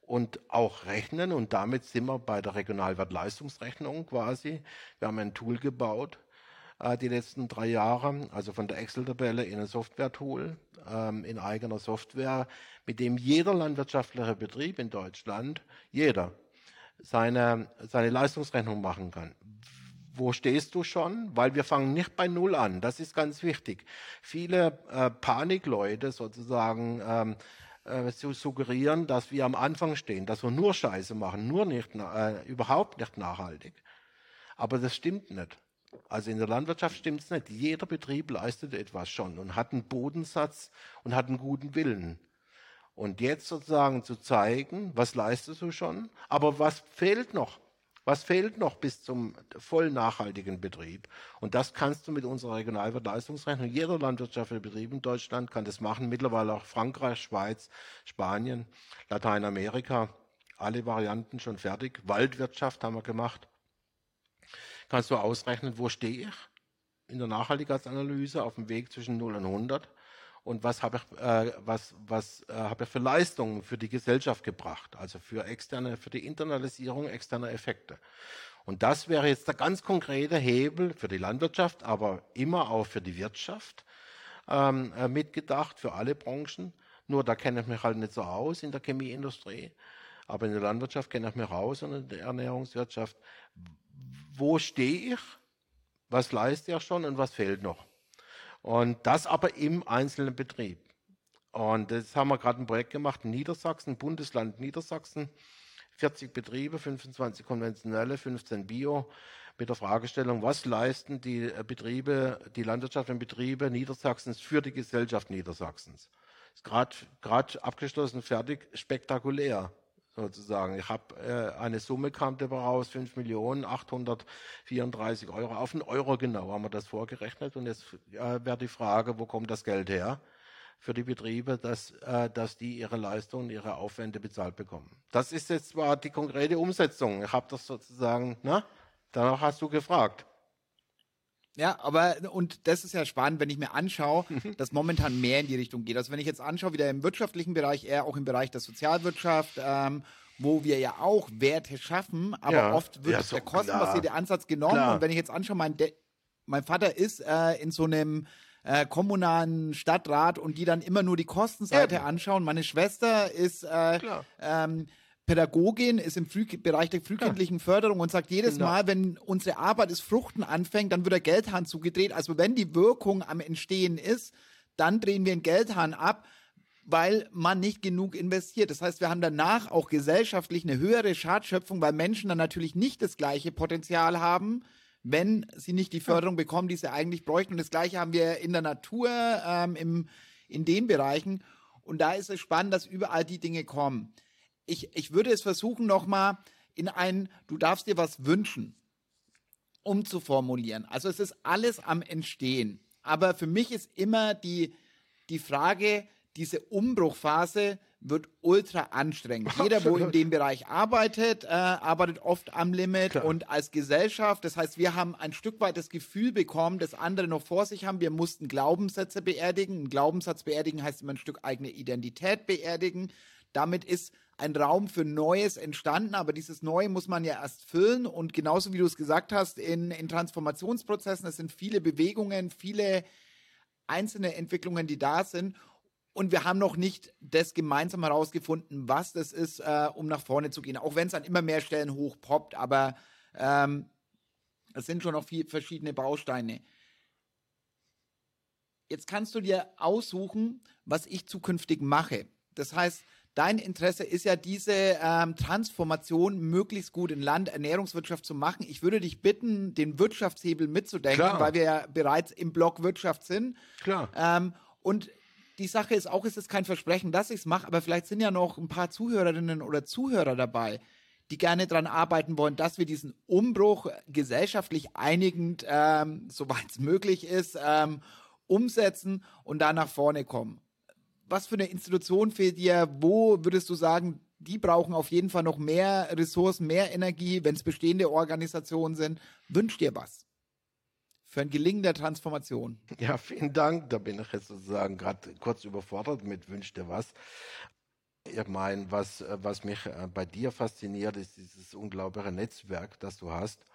und auch rechnen. Und damit sind wir bei der Regionalwertleistungsrechnung quasi. Wir haben ein Tool gebaut, äh, die letzten drei Jahre, also von der Excel-Tabelle in ein Software-Tool, ähm, in eigener Software, mit dem jeder landwirtschaftliche Betrieb in Deutschland, jeder, seine, seine Leistungsrechnung machen kann. Wo stehst du schon? Weil wir fangen nicht bei Null an. Das ist ganz wichtig. Viele äh, Panikleute sozusagen ähm, äh, zu suggerieren, dass wir am Anfang stehen, dass wir nur Scheiße machen, nur nicht, äh, überhaupt nicht nachhaltig. Aber das stimmt nicht. Also in der Landwirtschaft stimmt es nicht. Jeder Betrieb leistet etwas schon und hat einen Bodensatz und hat einen guten Willen. Und jetzt sozusagen zu zeigen, was leistest du schon, aber was fehlt noch? Was fehlt noch bis zum voll nachhaltigen Betrieb? Und das kannst du mit unserer Regionalleistungsrechnung. Jeder landwirtschaftliche Betrieb in Deutschland kann das machen. Mittlerweile auch Frankreich, Schweiz, Spanien, Lateinamerika. Alle Varianten schon fertig. Waldwirtschaft haben wir gemacht. Kannst du ausrechnen, wo stehe ich in der Nachhaltigkeitsanalyse auf dem Weg zwischen 0 und 100? Und was habe ich, äh, was, was, äh, habe ich für Leistungen für die Gesellschaft gebracht, also für externe, für die Internalisierung externer Effekte. Und das wäre jetzt der ganz konkrete Hebel für die Landwirtschaft, aber immer auch für die Wirtschaft ähm, äh, mitgedacht, für alle Branchen. Nur da kenne ich mich halt nicht so aus in der Chemieindustrie, aber in der Landwirtschaft kenne ich mich raus und in der Ernährungswirtschaft. Wo stehe ich? Was leiste ich schon und was fehlt noch? Und das aber im einzelnen Betrieb. Und das haben wir gerade ein Projekt gemacht in Niedersachsen, Bundesland Niedersachsen. 40 Betriebe, 25 konventionelle, 15 Bio, mit der Fragestellung, was leisten die äh, Betriebe, die landwirtschaftlichen Betriebe Niedersachsens für die Gesellschaft Niedersachsens. Ist gerade abgeschlossen, fertig, spektakulär sozusagen. Ich habe äh, eine Summe kam dabei raus, 5 Millionen 834 Euro, auf einen Euro genau haben wir das vorgerechnet und jetzt äh, wäre die Frage, wo kommt das Geld her für die Betriebe, dass, äh, dass die ihre Leistungen, ihre Aufwände bezahlt bekommen. Das ist jetzt zwar die konkrete Umsetzung. Ich habe das sozusagen, na, danach hast du gefragt. Ja, aber und das ist ja spannend, wenn ich mir anschaue, <laughs> dass momentan mehr in die Richtung geht. Also wenn ich jetzt anschaue, wieder im wirtschaftlichen Bereich, eher auch im Bereich der Sozialwirtschaft, ähm, wo wir ja auch Werte schaffen, aber ja. oft wird ja, so der kostenbasierte Ansatz genommen. Klar. Und wenn ich jetzt anschaue, mein, De mein Vater ist äh, in so einem äh, kommunalen Stadtrat und die dann immer nur die Kostenseite Eben. anschauen. Meine Schwester ist äh, ähm, Pädagogin ist im Früh Bereich der frühkindlichen Förderung und sagt jedes Genau. Mal, wenn unsere Arbeit des Fruchten anfängt, dann wird der Geldhahn zugedreht. Also wenn die Wirkung am Entstehen ist, dann drehen wir den Geldhahn ab, weil man nicht genug investiert. Das heißt, wir haben danach auch gesellschaftlich eine höhere Schadschöpfung, weil Menschen dann natürlich nicht das gleiche Potenzial haben, wenn sie nicht die Förderung bekommen, die sie eigentlich bräuchten. Und das gleiche haben wir in der Natur, ähm, im, in den Bereichen. Und da ist es spannend, dass überall die Dinge kommen. Ich, ich würde es versuchen, nochmal in ein, du darfst dir was wünschen, umzuformulieren. Also es ist alles am Entstehen. Aber für mich ist immer die, die Frage, diese Umbruchphase wird ultra anstrengend. <laughs> Jeder, wo in dem Bereich arbeitet, äh, arbeitet oft am Limit Klar. und als Gesellschaft. Das heißt, wir haben ein Stück weit das Gefühl bekommen, das andere noch vor sich haben. Wir mussten Glaubenssätze beerdigen. Ein Glaubenssatz beerdigen heißt immer ein Stück eigene Identität beerdigen. Damit ist ein Raum für Neues entstanden, aber dieses Neue muss man ja erst füllen und genauso wie du es gesagt hast, in, in Transformationsprozessen, es sind viele Bewegungen, viele einzelne Entwicklungen, die da sind und wir haben noch nicht das gemeinsam herausgefunden, was das ist, äh, um nach vorne zu gehen, auch wenn es an immer mehr Stellen hochpoppt, aber ähm, es sind schon noch viel verschiedene Bausteine. Jetzt kannst du dir aussuchen, was ich zukünftig mache. Das heißt, dein Interesse ist ja diese ähm, Transformation möglichst gut in Land Ernährungswirtschaft zu machen. Ich würde dich bitten, den Wirtschaftshebel mitzudenken, Klar. weil wir ja bereits im Block Wirtschaft sind. Klar. Ähm, und die Sache ist auch, es ist kein Versprechen, dass ich es mache, aber vielleicht sind ja noch ein paar Zuhörerinnen oder Zuhörer dabei, die gerne daran arbeiten wollen, dass wir diesen Umbruch gesellschaftlich einigend, ähm, soweit es möglich ist, ähm, umsetzen und da nach vorne kommen. Was für eine Institution fehlt dir? Wo würdest du sagen, die brauchen auf jeden Fall noch mehr Ressourcen, mehr Energie, wenn es bestehende Organisationen sind? Wünsch dir was für ein Gelingen der Transformation. Ja, vielen Dank. Da bin ich jetzt sozusagen gerade kurz überfordert mit Wünsch dir was. Ich meine, was, äh, was mich äh, bei dir fasziniert, ist dieses unglaubliche Netzwerk, das du hast.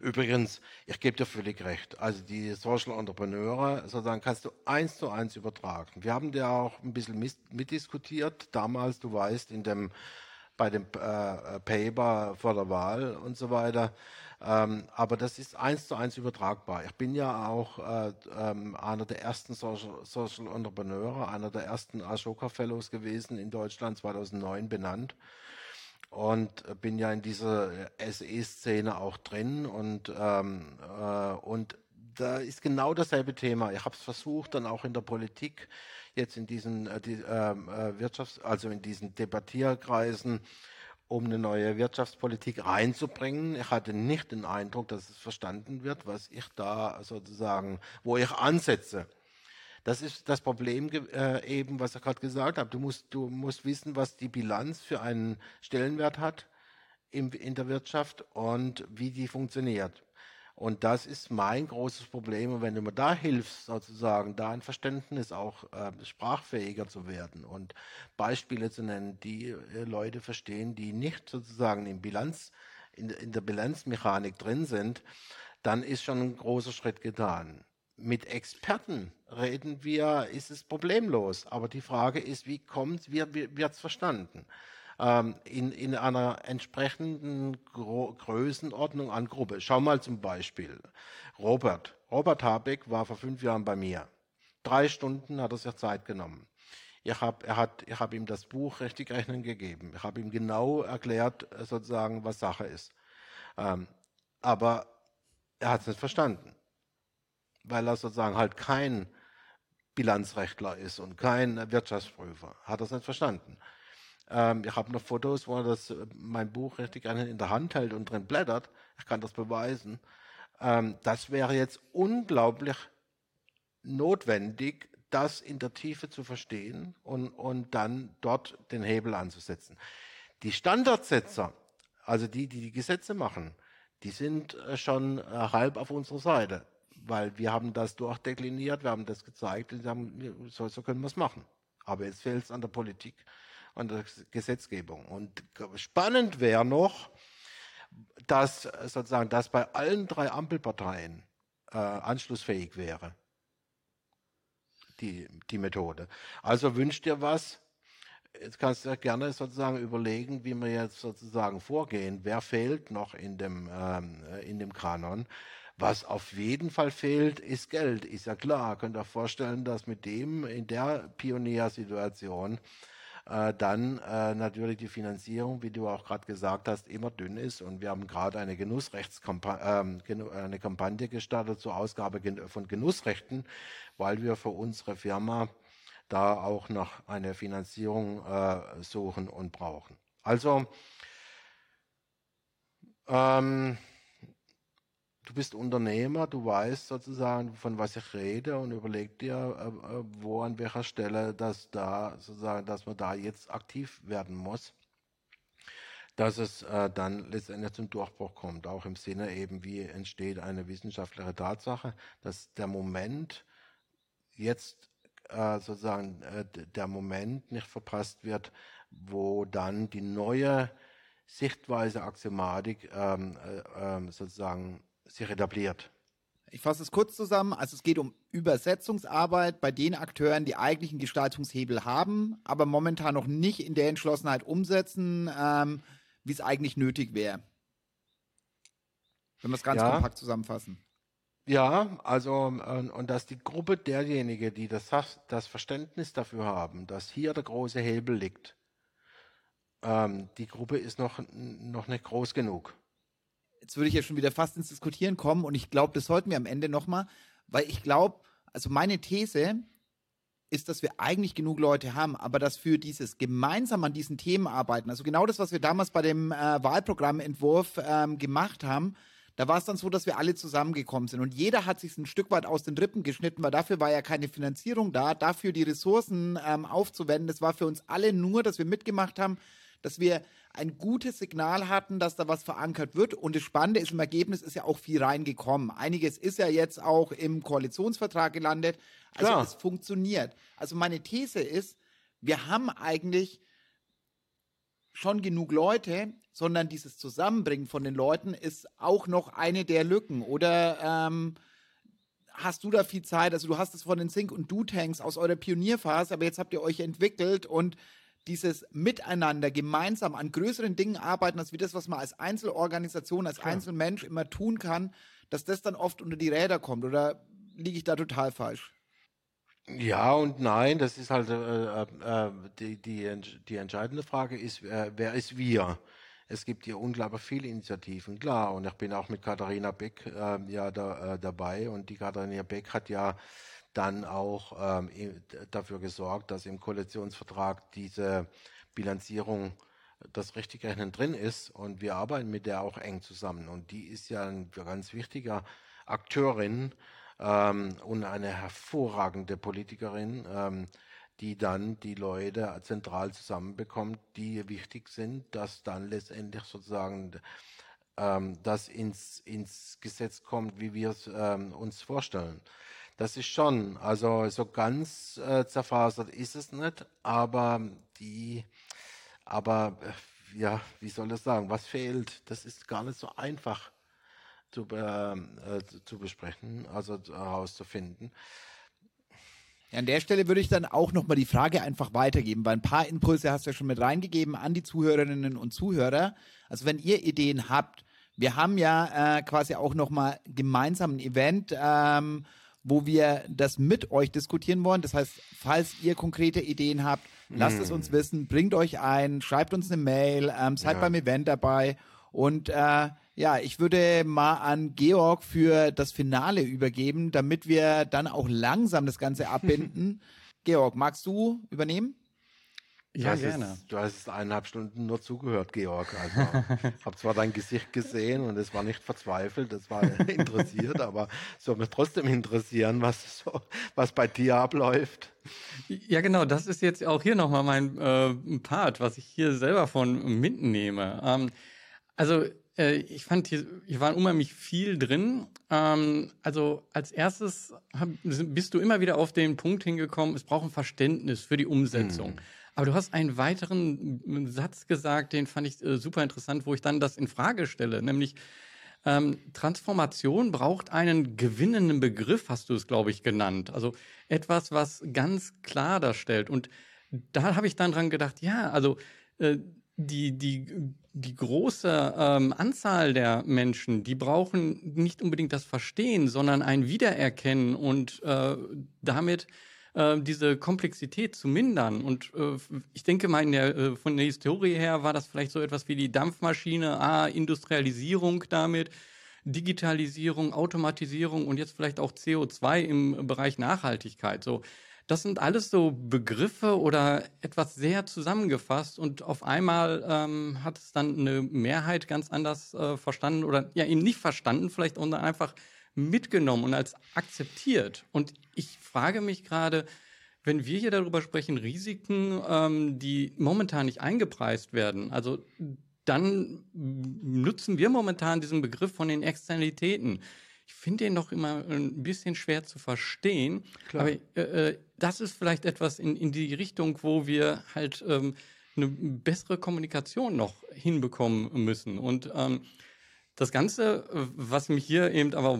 Übrigens, ich gebe dir völlig recht. Also die Social Entrepreneure, sozusagen kannst du eins zu eins übertragen. Wir haben ja auch ein bisschen mitdiskutiert damals, du weißt, in dem bei dem äh, Paper vor der Wahl und so weiter. Ähm, aber das ist eins zu eins übertragbar. Ich bin ja auch äh, ähm, einer der ersten Social, Social Entrepreneure, einer der ersten Ashoka Fellows gewesen in Deutschland 2009 benannt und äh, bin ja in dieser SE-Szene auch drin und, ähm, äh, und da ist genau dasselbe Thema. Ich habe es versucht, dann auch in der Politik, jetzt in diesen äh, die, ähm, äh, Wirtschafts-, also in diesen Debattierkreisen, um eine neue Wirtschaftspolitik reinzubringen. Ich hatte nicht den Eindruck, dass es verstanden wird, was ich da sozusagen, wo ich ansetze. Das ist das Problem äh, eben, was ich gerade gesagt habe. Du musst, du musst wissen, was die Bilanz für einen Stellenwert hat im, in der Wirtschaft und wie die funktioniert. Und das ist mein großes Problem. Und wenn du mir da hilfst, sozusagen, da ein Verständnis auch äh, sprachfähiger zu werden und Beispiele zu nennen, die äh, Leute verstehen, die nicht sozusagen in Bilanz, in, in der Bilanzmechanik drin sind, dann ist schon ein großer Schritt getan. Mit Experten reden wir, ist es problemlos. Aber die Frage ist, wie kommt, wie wird es verstanden? Ähm, in, in einer entsprechenden Gro Größenordnung an Gruppe. Schau mal zum Beispiel. Robert. Robert Habeck war vor fünf Jahren bei mir. Drei Stunden hat er sich Zeit genommen. Ich habe hab ihm das Buch richtig rechnen gegeben. Ich habe ihm genau erklärt, äh, sozusagen, was Sache ist. Ähm, aber er hat es nicht verstanden, weil er sozusagen halt kein Bilanzrechtler ist und kein Wirtschaftsprüfer. Hat er es nicht verstanden. Ähm, ich habe noch Fotos, wo er das, äh, mein Buch richtig in der Hand hält und drin blättert. Ich kann das beweisen. Ähm, das wäre jetzt unglaublich notwendig, das in der Tiefe zu verstehen und, und dann dort den Hebel anzusetzen. Die Standardsetzer, also die, die die Gesetze machen, die sind äh, schon äh, halb auf unserer Seite, weil wir haben das durchdekliniert, wir haben das gezeigt und haben, so, so können wir es machen. Aber jetzt fehlt es an der Politik und der Gesetzgebung. Und spannend wäre noch, dass äh, sozusagen das bei allen drei Ampelparteien äh, anschlussfähig wäre, die, die Methode. Also wünscht dir was, Jetzt kannst du gerne sozusagen überlegen, wie wir jetzt sozusagen vorgehen. Wer fehlt noch in dem, ähm, in dem Kanon? Was auf jeden Fall fehlt, ist Geld, ist ja klar. Könnt ihr vorstellen, dass mit dem in der Pioniersituation äh, dann äh, natürlich die Finanzierung, wie du auch gerade gesagt hast, immer dünn ist. Und wir haben gerade eine Genussrechtskampagne, äh, eine Kampagne gestartet zur Ausgabe von Genussrechten, weil wir für unsere Firma da auch noch eine Finanzierung äh, suchen und brauchen. Also ähm, du bist Unternehmer, du weißt sozusagen, von was ich rede und überleg dir, äh, äh, wo an welcher Stelle das da sozusagen, dass man da jetzt aktiv werden muss, dass es äh, dann letztendlich zum Durchbruch kommt, auch im Sinne eben, wie entsteht eine wissenschaftliche Tatsache, dass der Moment jetzt sozusagen der Moment nicht verpasst wird, wo dann die neue Sichtweise Axiomatik ähm, äh, ähm, sozusagen sich etabliert. Ich fasse es kurz zusammen. Also es geht um Übersetzungsarbeit bei den Akteuren, die eigentlichen Gestaltungshebel haben, aber momentan noch nicht in der Entschlossenheit umsetzen, ähm, wie es eigentlich nötig wäre. Wenn wir es ganz ja. kompakt zusammenfassen. Ja, also und, und dass die Gruppe derjenigen, die das, das Verständnis dafür haben, dass hier der große Hebel liegt, ähm, die Gruppe ist noch, noch nicht groß genug jetzt würde ich ja schon wieder fast ins Diskutieren kommen und ich glaube, das sollten wir am Ende nochmal, weil ich glaube, also meine These ist, dass wir eigentlich genug Leute haben, aber dass für dieses gemeinsam an diesen Themen arbeiten, also genau das, was wir damals bei dem äh, Wahlprogrammentwurf ähm, gemacht haben, da war es dann so, dass wir alle zusammengekommen sind und jeder hat sich ein Stück weit aus den Rippen geschnitten, weil dafür war ja keine Finanzierung da, dafür die Ressourcen ähm, aufzuwenden. Das war für uns alle nur, dass wir mitgemacht haben, dass wir ein gutes Signal hatten, dass da was verankert wird. Und das Spannende ist, im Ergebnis ist ja auch viel reingekommen. Einiges ist ja jetzt auch im Koalitionsvertrag gelandet. Also Klar. es funktioniert. Also meine These ist, wir haben eigentlich schon genug Leute, sondern dieses Zusammenbringen von den Leuten ist auch noch eine der Lücken. Oder ähm, hast du da viel Zeit? Also du hast es von den Sync und Du-Tanks aus eurer Pionierphase, aber jetzt habt ihr euch entwickelt und dieses Miteinander gemeinsam an größeren Dingen arbeiten, als wie das, was man als Einzelorganisation, als Klar. Einzelmensch immer tun kann, dass das dann oft unter die Räder kommt. Oder liege ich da total falsch? Ja und nein, das ist halt äh, äh, die, die, die entscheidende Frage ist, äh, wer ist wir? Es gibt hier unglaublich viele Initiativen, klar. Und ich bin auch mit Katharina Beck äh, ja da, äh, dabei. Und die Katharina Beck hat ja dann auch ähm, dafür gesorgt, dass im Koalitionsvertrag diese Bilanzierung das Richtigrechnen drin ist und wir arbeiten mit der auch eng zusammen und die ist ja ein ganz wichtiger Akteurin ähm, und eine hervorragende Politikerin, ähm, die dann die Leute zentral zusammenbekommt, die wichtig sind, dass dann letztendlich sozusagen ähm, das ins, ins Gesetz kommt, wie wir es ähm, uns vorstellen. Das ist schon, also so ganz äh, zerfasert ist es nicht, aber die, aber äh, ja, wie soll ich sagen, was fehlt, das ist gar nicht so einfach zu, äh, zu besprechen, also herauszufinden. An der Stelle würde ich dann auch nochmal die Frage einfach weitergeben, weil ein paar Impulse hast du ja schon mit reingegeben an die Zuhörerinnen und Zuhörer. Also wenn ihr Ideen habt, wir haben ja äh, quasi auch nochmal gemeinsam ein Event, ähm, wo wir das mit euch diskutieren wollen. Das heißt, falls ihr konkrete Ideen habt, lasst mm. es uns wissen, bringt euch ein, schreibt uns eine Mail, ähm, seid ja. beim Event dabei. Und äh, ja, ich würde mal an Georg für das Finale übergeben, damit wir dann auch langsam das Ganze abbinden. <laughs> Georg, magst du übernehmen? Ja, du gerne. Es, du hast es eineinhalb Stunden nur zugehört, Georg. Also, <laughs> ich habe zwar dein Gesicht gesehen und es war nicht verzweifelt, es war <laughs> interessiert, aber es soll mich trotzdem interessieren, was, so, was bei dir abläuft. Ja, genau, das ist jetzt auch hier nochmal mein äh, Part, was ich hier selber von mitnehme. Ähm, also, äh, ich fand, hier, hier war unheimlich viel drin. Ähm, also, als erstes hab, bist du immer wieder auf den Punkt hingekommen, es braucht ein Verständnis für die Umsetzung. Hm. Aber du hast einen weiteren Satz gesagt, den fand ich äh, super interessant, wo ich dann das in Frage stelle, nämlich ähm, Transformation braucht einen gewinnenden Begriff, hast du es, glaube ich, genannt. Also etwas, was ganz klar darstellt. Und da habe ich dann dran gedacht, ja, also äh, die, die, die große ähm, Anzahl der Menschen, die brauchen nicht unbedingt das Verstehen, sondern ein Wiedererkennen und äh, damit äh, diese Komplexität zu mindern. Und äh, ich denke mal, der, äh, von der Historie her war das vielleicht so etwas wie die Dampfmaschine, ah, Industrialisierung damit, Digitalisierung, Automatisierung und jetzt vielleicht auch CO2 im Bereich Nachhaltigkeit. So, das sind alles so Begriffe oder etwas sehr zusammengefasst und auf einmal ähm, hat es dann eine Mehrheit ganz anders äh, verstanden oder ja eben nicht verstanden, vielleicht und einfach mitgenommen und als akzeptiert. Und ich frage mich gerade, wenn wir hier darüber sprechen, Risiken, ähm, die momentan nicht eingepreist werden, also dann nutzen wir momentan diesen Begriff von den Externalitäten. Ich finde den noch immer ein bisschen schwer zu verstehen. Klar. Aber äh, äh, das ist vielleicht etwas in, in die Richtung, wo wir halt ähm, eine bessere Kommunikation noch hinbekommen müssen. Und ähm, das Ganze, was mich hier eben aber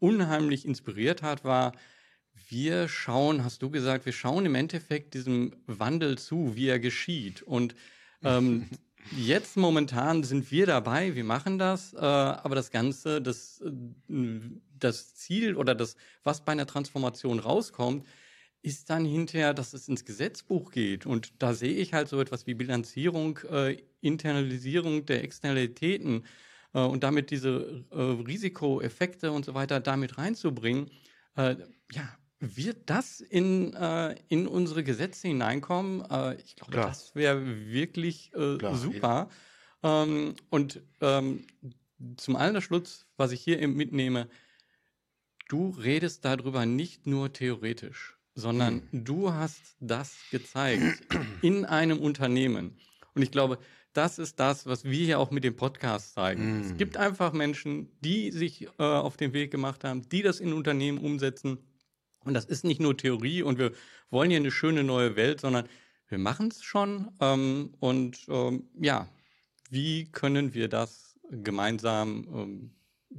unheimlich inspiriert hat, war, wir schauen, hast du gesagt, wir schauen im Endeffekt diesem Wandel zu, wie er geschieht. Und ähm, <laughs> jetzt momentan sind wir dabei, wir machen das, äh, aber das Ganze, das, äh, das Ziel oder das, was bei einer Transformation rauskommt, ist dann hinterher, dass es ins Gesetzbuch geht. Und da sehe ich halt so etwas wie Bilanzierung, äh, Internalisierung der Externalitäten äh, und damit diese äh, Risikoeffekte und so weiter damit reinzubringen. Äh, ja, wird das in, äh, in unsere Gesetze hineinkommen? Äh, ich glaube, Klar. das wäre wirklich äh, super. Ähm, und ähm, zum Allerschluss, was ich hier eben mitnehme, du redest darüber nicht nur theoretisch, sondern hm. du hast das gezeigt in einem Unternehmen. Und ich glaube, das ist das, was wir hier auch mit dem Podcast zeigen. Mm. Es gibt einfach Menschen, die sich äh, auf den Weg gemacht haben, die das in Unternehmen umsetzen und das ist nicht nur Theorie und wir wollen hier eine schöne neue Welt, sondern wir machen es schon. Ähm, und ähm, ja, wie können wir das gemeinsam ähm,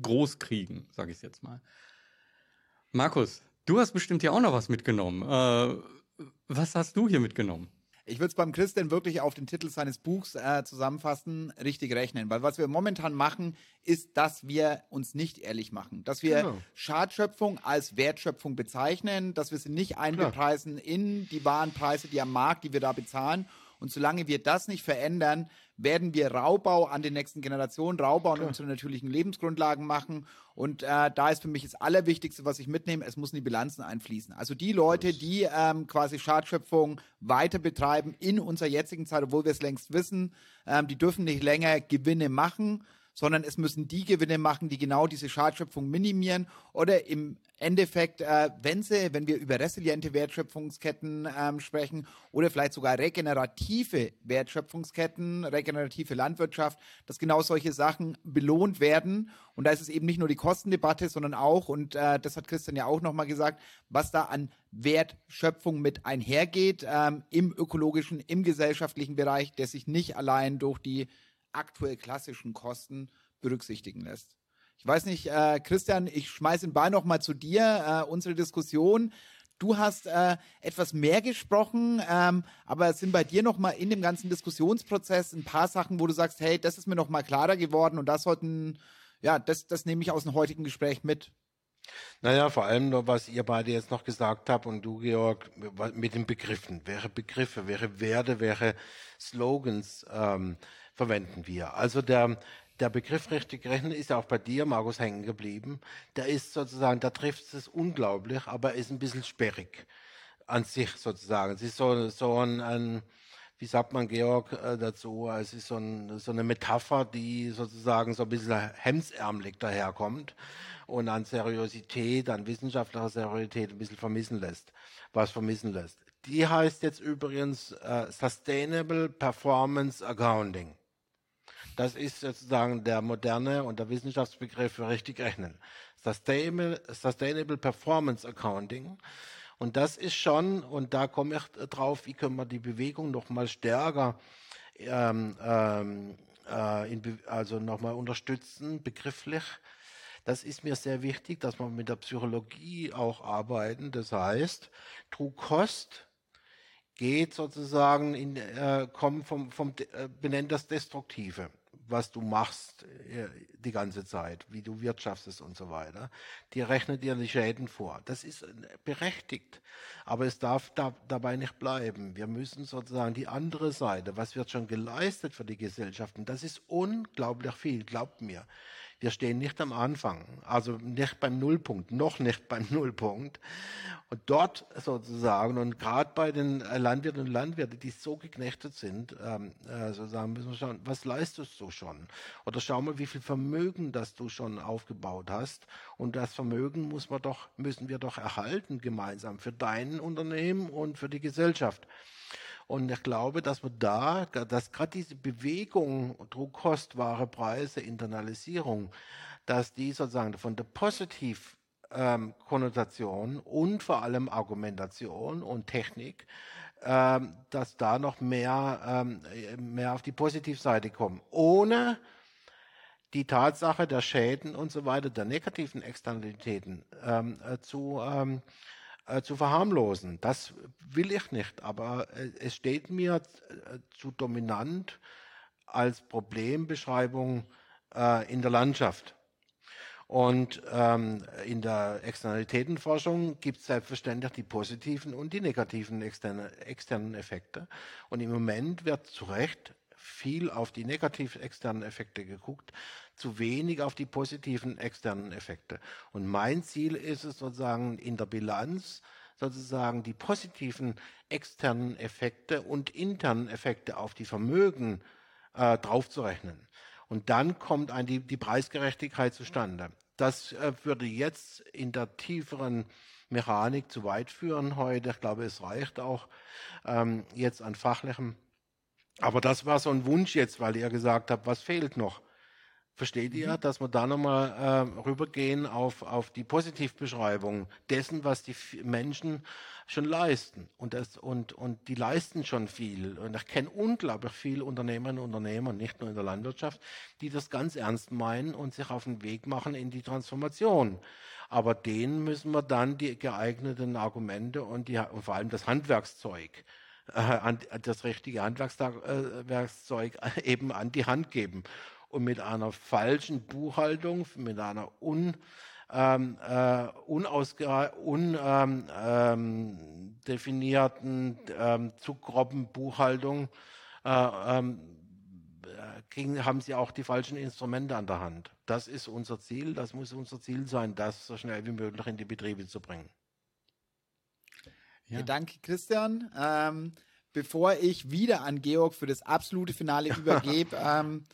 groß kriegen, sage ich es jetzt mal. Markus, du hast bestimmt hier auch noch was mitgenommen. Äh, was hast du hier mitgenommen? Ich würde es beim Christian wirklich auf den Titel seines Buchs äh, zusammenfassen, richtig rechnen. Weil was wir momentan machen, ist, dass wir uns nicht ehrlich machen. Dass wir genau. Schadschöpfung als Wertschöpfung bezeichnen, dass wir sie nicht einbepreisen Klar. in die Warenpreise, die am Markt, die wir da bezahlen. Und solange wir das nicht verändern, werden wir Raubbau an den nächsten Generationen, Raubbau an unsere natürlichen Lebensgrundlagen machen. Und äh, da ist für mich das Allerwichtigste, was ich mitnehme, es muss in die Bilanzen einfließen. Also die Leute, die ähm, quasi Schadschöpfung weiter betreiben in unserer jetzigen Zeit, obwohl wir es längst wissen, ähm, die dürfen nicht länger Gewinne machen, sondern es müssen die Gewinne machen, die genau diese Schadschöpfung minimieren oder im Endeffekt, äh, wenn sie, wenn wir über resiliente Wertschöpfungsketten ähm, sprechen oder vielleicht sogar regenerative Wertschöpfungsketten, regenerative Landwirtschaft, dass genau solche Sachen belohnt werden. Und da ist es eben nicht nur die Kostendebatte, sondern auch, und äh, das hat Christian ja auch nochmal gesagt, was da an Wertschöpfung mit einhergeht ähm, im ökologischen, im gesellschaftlichen Bereich, der sich nicht allein durch die aktuell klassischen Kosten berücksichtigen lässt. Ich weiß nicht, äh, Christian, ich schmeiße den Ball noch mal zu dir, äh, unsere Diskussion. Du hast äh, etwas mehr gesprochen, ähm, aber es sind bei dir noch mal in dem ganzen Diskussionsprozess ein paar Sachen, wo du sagst, hey, das ist mir noch mal klarer geworden und das sollten, ja, das, das nehme ich aus dem heutigen Gespräch mit. Naja, vor allem, was ihr beide jetzt noch gesagt habt und du, Georg, mit den Begriffen. Wäre Begriffe, wäre Werte, wäre Slogans. Ähm, verwenden wir. Also der, der Begriff richtig rechnen ist ja auch bei dir, Markus, hängen geblieben. Der ist sozusagen, da trifft es unglaublich, aber ist ein bisschen sperrig an sich sozusagen. Es ist so, so ein, ein wie sagt man, Georg, äh, dazu, es ist so, ein, so, eine Metapher, die sozusagen so ein bisschen hemsärmelig daherkommt und an Seriosität, an wissenschaftlicher Seriosität ein bisschen vermissen lässt, was vermissen lässt. Die heißt jetzt übrigens äh, Sustainable Performance Accounting. Das ist sozusagen der moderne und der Wissenschaftsbegriff für richtig rechnen. Sustainable, Sustainable Performance Accounting. Und das ist schon, und da komme ich drauf, wie können wir die Bewegung noch mal stärker ähm, ähm, äh, in, also nochmal unterstützen, begrifflich. Das ist mir sehr wichtig, dass wir mit der Psychologie auch arbeiten. Das heißt, True Cost geht sozusagen, in, äh, kommt vom, vom äh, benennt das Destruktive was du machst äh, die ganze Zeit, wie du wirtschaftest und so weiter. Die rechnet dir die Schäden vor. Das ist äh, berechtigt. Aber es darf da, dabei nicht bleiben. Wir müssen sozusagen die andere Seite, was wird schon geleistet für die Gesellschaften, das ist unglaublich viel, glaubt mir. Wir stehen nicht am Anfang, also nicht beim Nullpunkt, noch nicht beim Nullpunkt. Und dort sozusagen, und gerade bei den Landwirten und Landwirten, die so geknechtet sind, ähm, äh, sozusagen müssen wir schauen, was leistest du schon? Oder schau mal, wie viel Vermögen das du schon aufgebaut hast. Und das Vermögen muss man doch, müssen wir doch erhalten gemeinsam für dein Unternehmen und für die Gesellschaft. Und ich glaube, dass man da, dass gerade diese Bewegung, Druckkost, wahre Preise, Internalisierung, dass die sozusagen von der Positiv ähm, Konnotation und vor allem Argumentation und Technik, ähm, dass da noch mehr, ähm, mehr auf die Positivseite kommen, ohne die Tatsache der Schäden und so weiter, der negativen Externalitäten ähm, äh, zu ähm, äh, zu verharmlosen. Das will ich nicht, aber äh, es steht mir äh, zu dominant als Problembeschreibung äh, in der Landschaft. Und ähm, in der Externalitätenforschung gibt es selbstverständlich die positiven und die negativen externe, externen Effekte. Und im Moment wird zu Recht viel auf die negativ externen Effekte geguckt, zu wenig auf die positiven externen Effekte. Und mein Ziel ist es sozusagen in der Bilanz sozusagen die positiven externen Effekte und internen Effekte auf die Vermögen äh, draufzurechnen. Und dann kommt ein, die, die Preisgerechtigkeit zustande. Das äh, würde jetzt in der tieferen Mechanik zu weit führen heute. Ich glaube, es reicht auch ähm, jetzt an fachlichem. Aber das war so ein Wunsch jetzt, weil ihr gesagt habt, was fehlt noch? Versteht ihr, mhm. dass wir da nochmal äh, rübergehen auf, auf die Positivbeschreibung dessen, was die Menschen schon leisten? Und, das, und, und die leisten schon viel. Und ich kenne unglaublich viele Unternehmerinnen und Unternehmer, nicht nur in der Landwirtschaft, die das ganz ernst meinen und sich auf den Weg machen in die Transformation. Aber denen müssen wir dann die geeigneten Argumente und, die, und vor allem das Handwerkszeug äh, das richtige Handwerkszeug äh, <laughs> eben an die Hand geben und mit einer falschen Buchhaltung, mit einer un, ähm, äh, undefinierten ähm, ähm, ähm, Zugruppenbuchhaltung äh, ähm, kriegen, haben sie auch die falschen Instrumente an der Hand. Das ist unser Ziel, das muss unser Ziel sein, das so schnell wie möglich in die Betriebe zu bringen. Ja. danke, Christian. Ähm, bevor ich wieder an Georg für das absolute Finale <laughs> übergebe, ähm,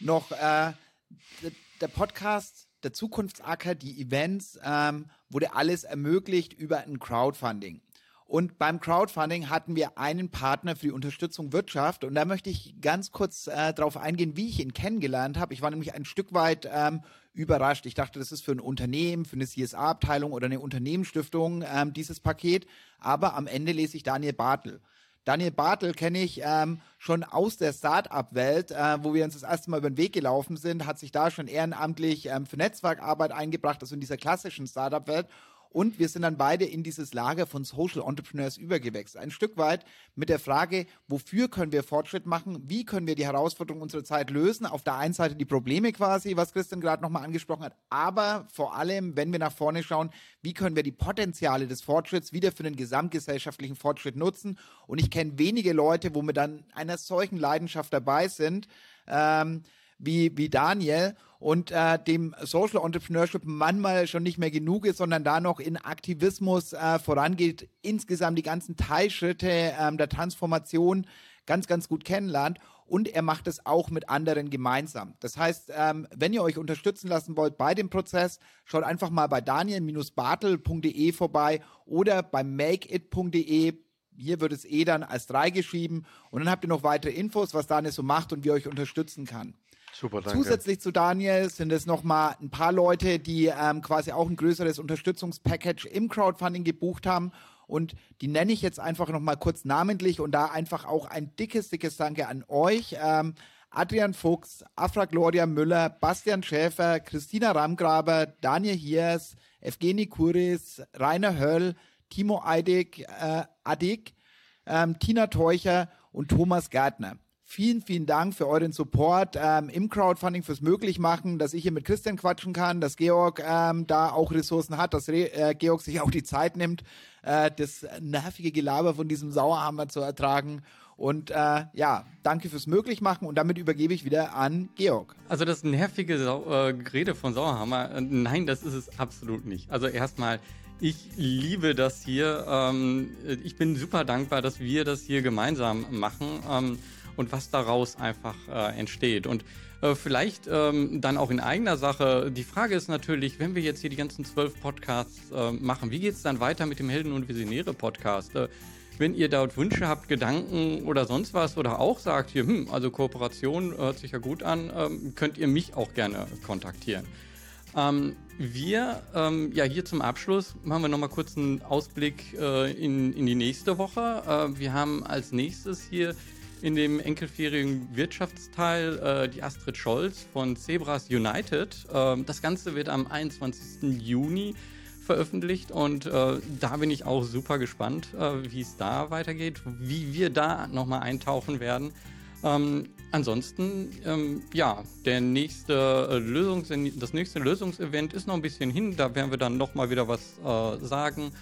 noch äh, der Podcast, der Zukunftsacker, die Events, ähm, wurde alles ermöglicht über ein Crowdfunding. Und beim Crowdfunding hatten wir einen Partner für die Unterstützung Wirtschaft. Und da möchte ich ganz kurz äh, darauf eingehen, wie ich ihn kennengelernt habe. Ich war nämlich ein Stück weit ähm, überrascht. Ich dachte, das ist für ein Unternehmen, für eine CSA-Abteilung oder eine Unternehmensstiftung ähm, dieses Paket. Aber am Ende lese ich Daniel Bartel. Daniel Bartel kenne ich ähm, schon aus der Start-up-Welt, äh, wo wir uns das erste Mal über den Weg gelaufen sind, hat sich da schon ehrenamtlich ähm, für Netzwerkarbeit eingebracht, also in dieser klassischen Start-up-Welt und wir sind dann beide in dieses Lager von Social Entrepreneurs übergewechselt. Ein Stück weit mit der Frage, wofür können wir Fortschritt machen? Wie können wir die Herausforderungen unserer Zeit lösen? Auf der einen Seite die Probleme quasi, was Christian gerade nochmal angesprochen hat. Aber vor allem, wenn wir nach vorne schauen, wie können wir die Potenziale des Fortschritts wieder für den gesamtgesellschaftlichen Fortschritt nutzen? Und ich kenne wenige Leute, wo wir dann einer solchen Leidenschaft dabei sind. Ähm, wie, wie Daniel und äh, dem Social Entrepreneurship manchmal schon nicht mehr genug ist, sondern da noch in Aktivismus äh, vorangeht, insgesamt die ganzen Teilschritte ähm, der Transformation ganz, ganz gut kennenlernt und er macht es auch mit anderen gemeinsam. Das heißt, ähm, wenn ihr euch unterstützen lassen wollt bei dem Prozess, schaut einfach mal bei daniel-bartel.de vorbei oder bei makeit.de. Hier wird es eh dann als drei geschrieben und dann habt ihr noch weitere Infos, was Daniel so macht und wie ihr euch unterstützen kann. Super, danke. Zusätzlich zu Daniel sind es nochmal ein paar Leute, die ähm, quasi auch ein größeres Unterstützungspackage im Crowdfunding gebucht haben. Und die nenne ich jetzt einfach nochmal kurz namentlich und da einfach auch ein dickes, dickes Danke an euch. Ähm, Adrian Fuchs, Afra Gloria Müller, Bastian Schäfer, Christina Ramgraber, Daniel Hiers, Evgeny Kuris, Rainer Höll, Timo Eidig, äh, Adik, ähm, Tina Teucher und Thomas Gärtner. Vielen, vielen Dank für euren Support ähm, im Crowdfunding, fürs Möglichmachen, dass ich hier mit Christian quatschen kann, dass Georg ähm, da auch Ressourcen hat, dass Re äh, Georg sich auch die Zeit nimmt, äh, das nervige Gelaber von diesem Sauerhammer zu ertragen. Und äh, ja, danke fürs Möglichmachen und damit übergebe ich wieder an Georg. Also das nervige Sau äh, Gerede von Sauerhammer, äh, nein, das ist es absolut nicht. Also erstmal, ich liebe das hier. Ähm, ich bin super dankbar, dass wir das hier gemeinsam machen. Ähm, und was daraus einfach äh, entsteht. Und äh, vielleicht ähm, dann auch in eigener Sache. Die Frage ist natürlich, wenn wir jetzt hier die ganzen zwölf Podcasts äh, machen, wie geht es dann weiter mit dem Helden- und Visionäre-Podcast? Äh, wenn ihr dort Wünsche habt, Gedanken oder sonst was oder auch sagt, hier, hm, also Kooperation hört sich ja gut an, ähm, könnt ihr mich auch gerne kontaktieren. Ähm, wir, ähm, ja, hier zum Abschluss machen wir nochmal kurz einen Ausblick äh, in, in die nächste Woche. Äh, wir haben als nächstes hier in dem enkelfähigen Wirtschaftsteil äh, die Astrid Scholz von Zebras United. Ähm, das Ganze wird am 21. Juni veröffentlicht und äh, da bin ich auch super gespannt, äh, wie es da weitergeht, wie wir da nochmal eintauchen werden. Ähm, ansonsten, ähm, ja, der nächste äh, Lösungs das nächste Lösungsevent ist noch ein bisschen hin, da werden wir dann nochmal wieder was äh, sagen.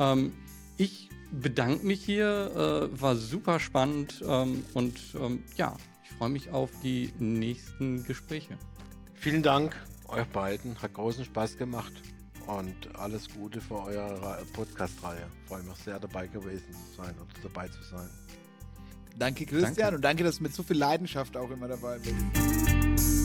Ähm, ich bedanke mich hier, äh, war super spannend ähm, und ähm, ja, ich freue mich auf die nächsten Gespräche. Vielen Dank euch beiden, hat großen Spaß gemacht und alles Gute für eure Podcast-Reihe. Freue mich sehr dabei gewesen zu sein und dabei zu sein. Danke Christian danke. und danke, dass du mit so viel Leidenschaft auch immer dabei bist.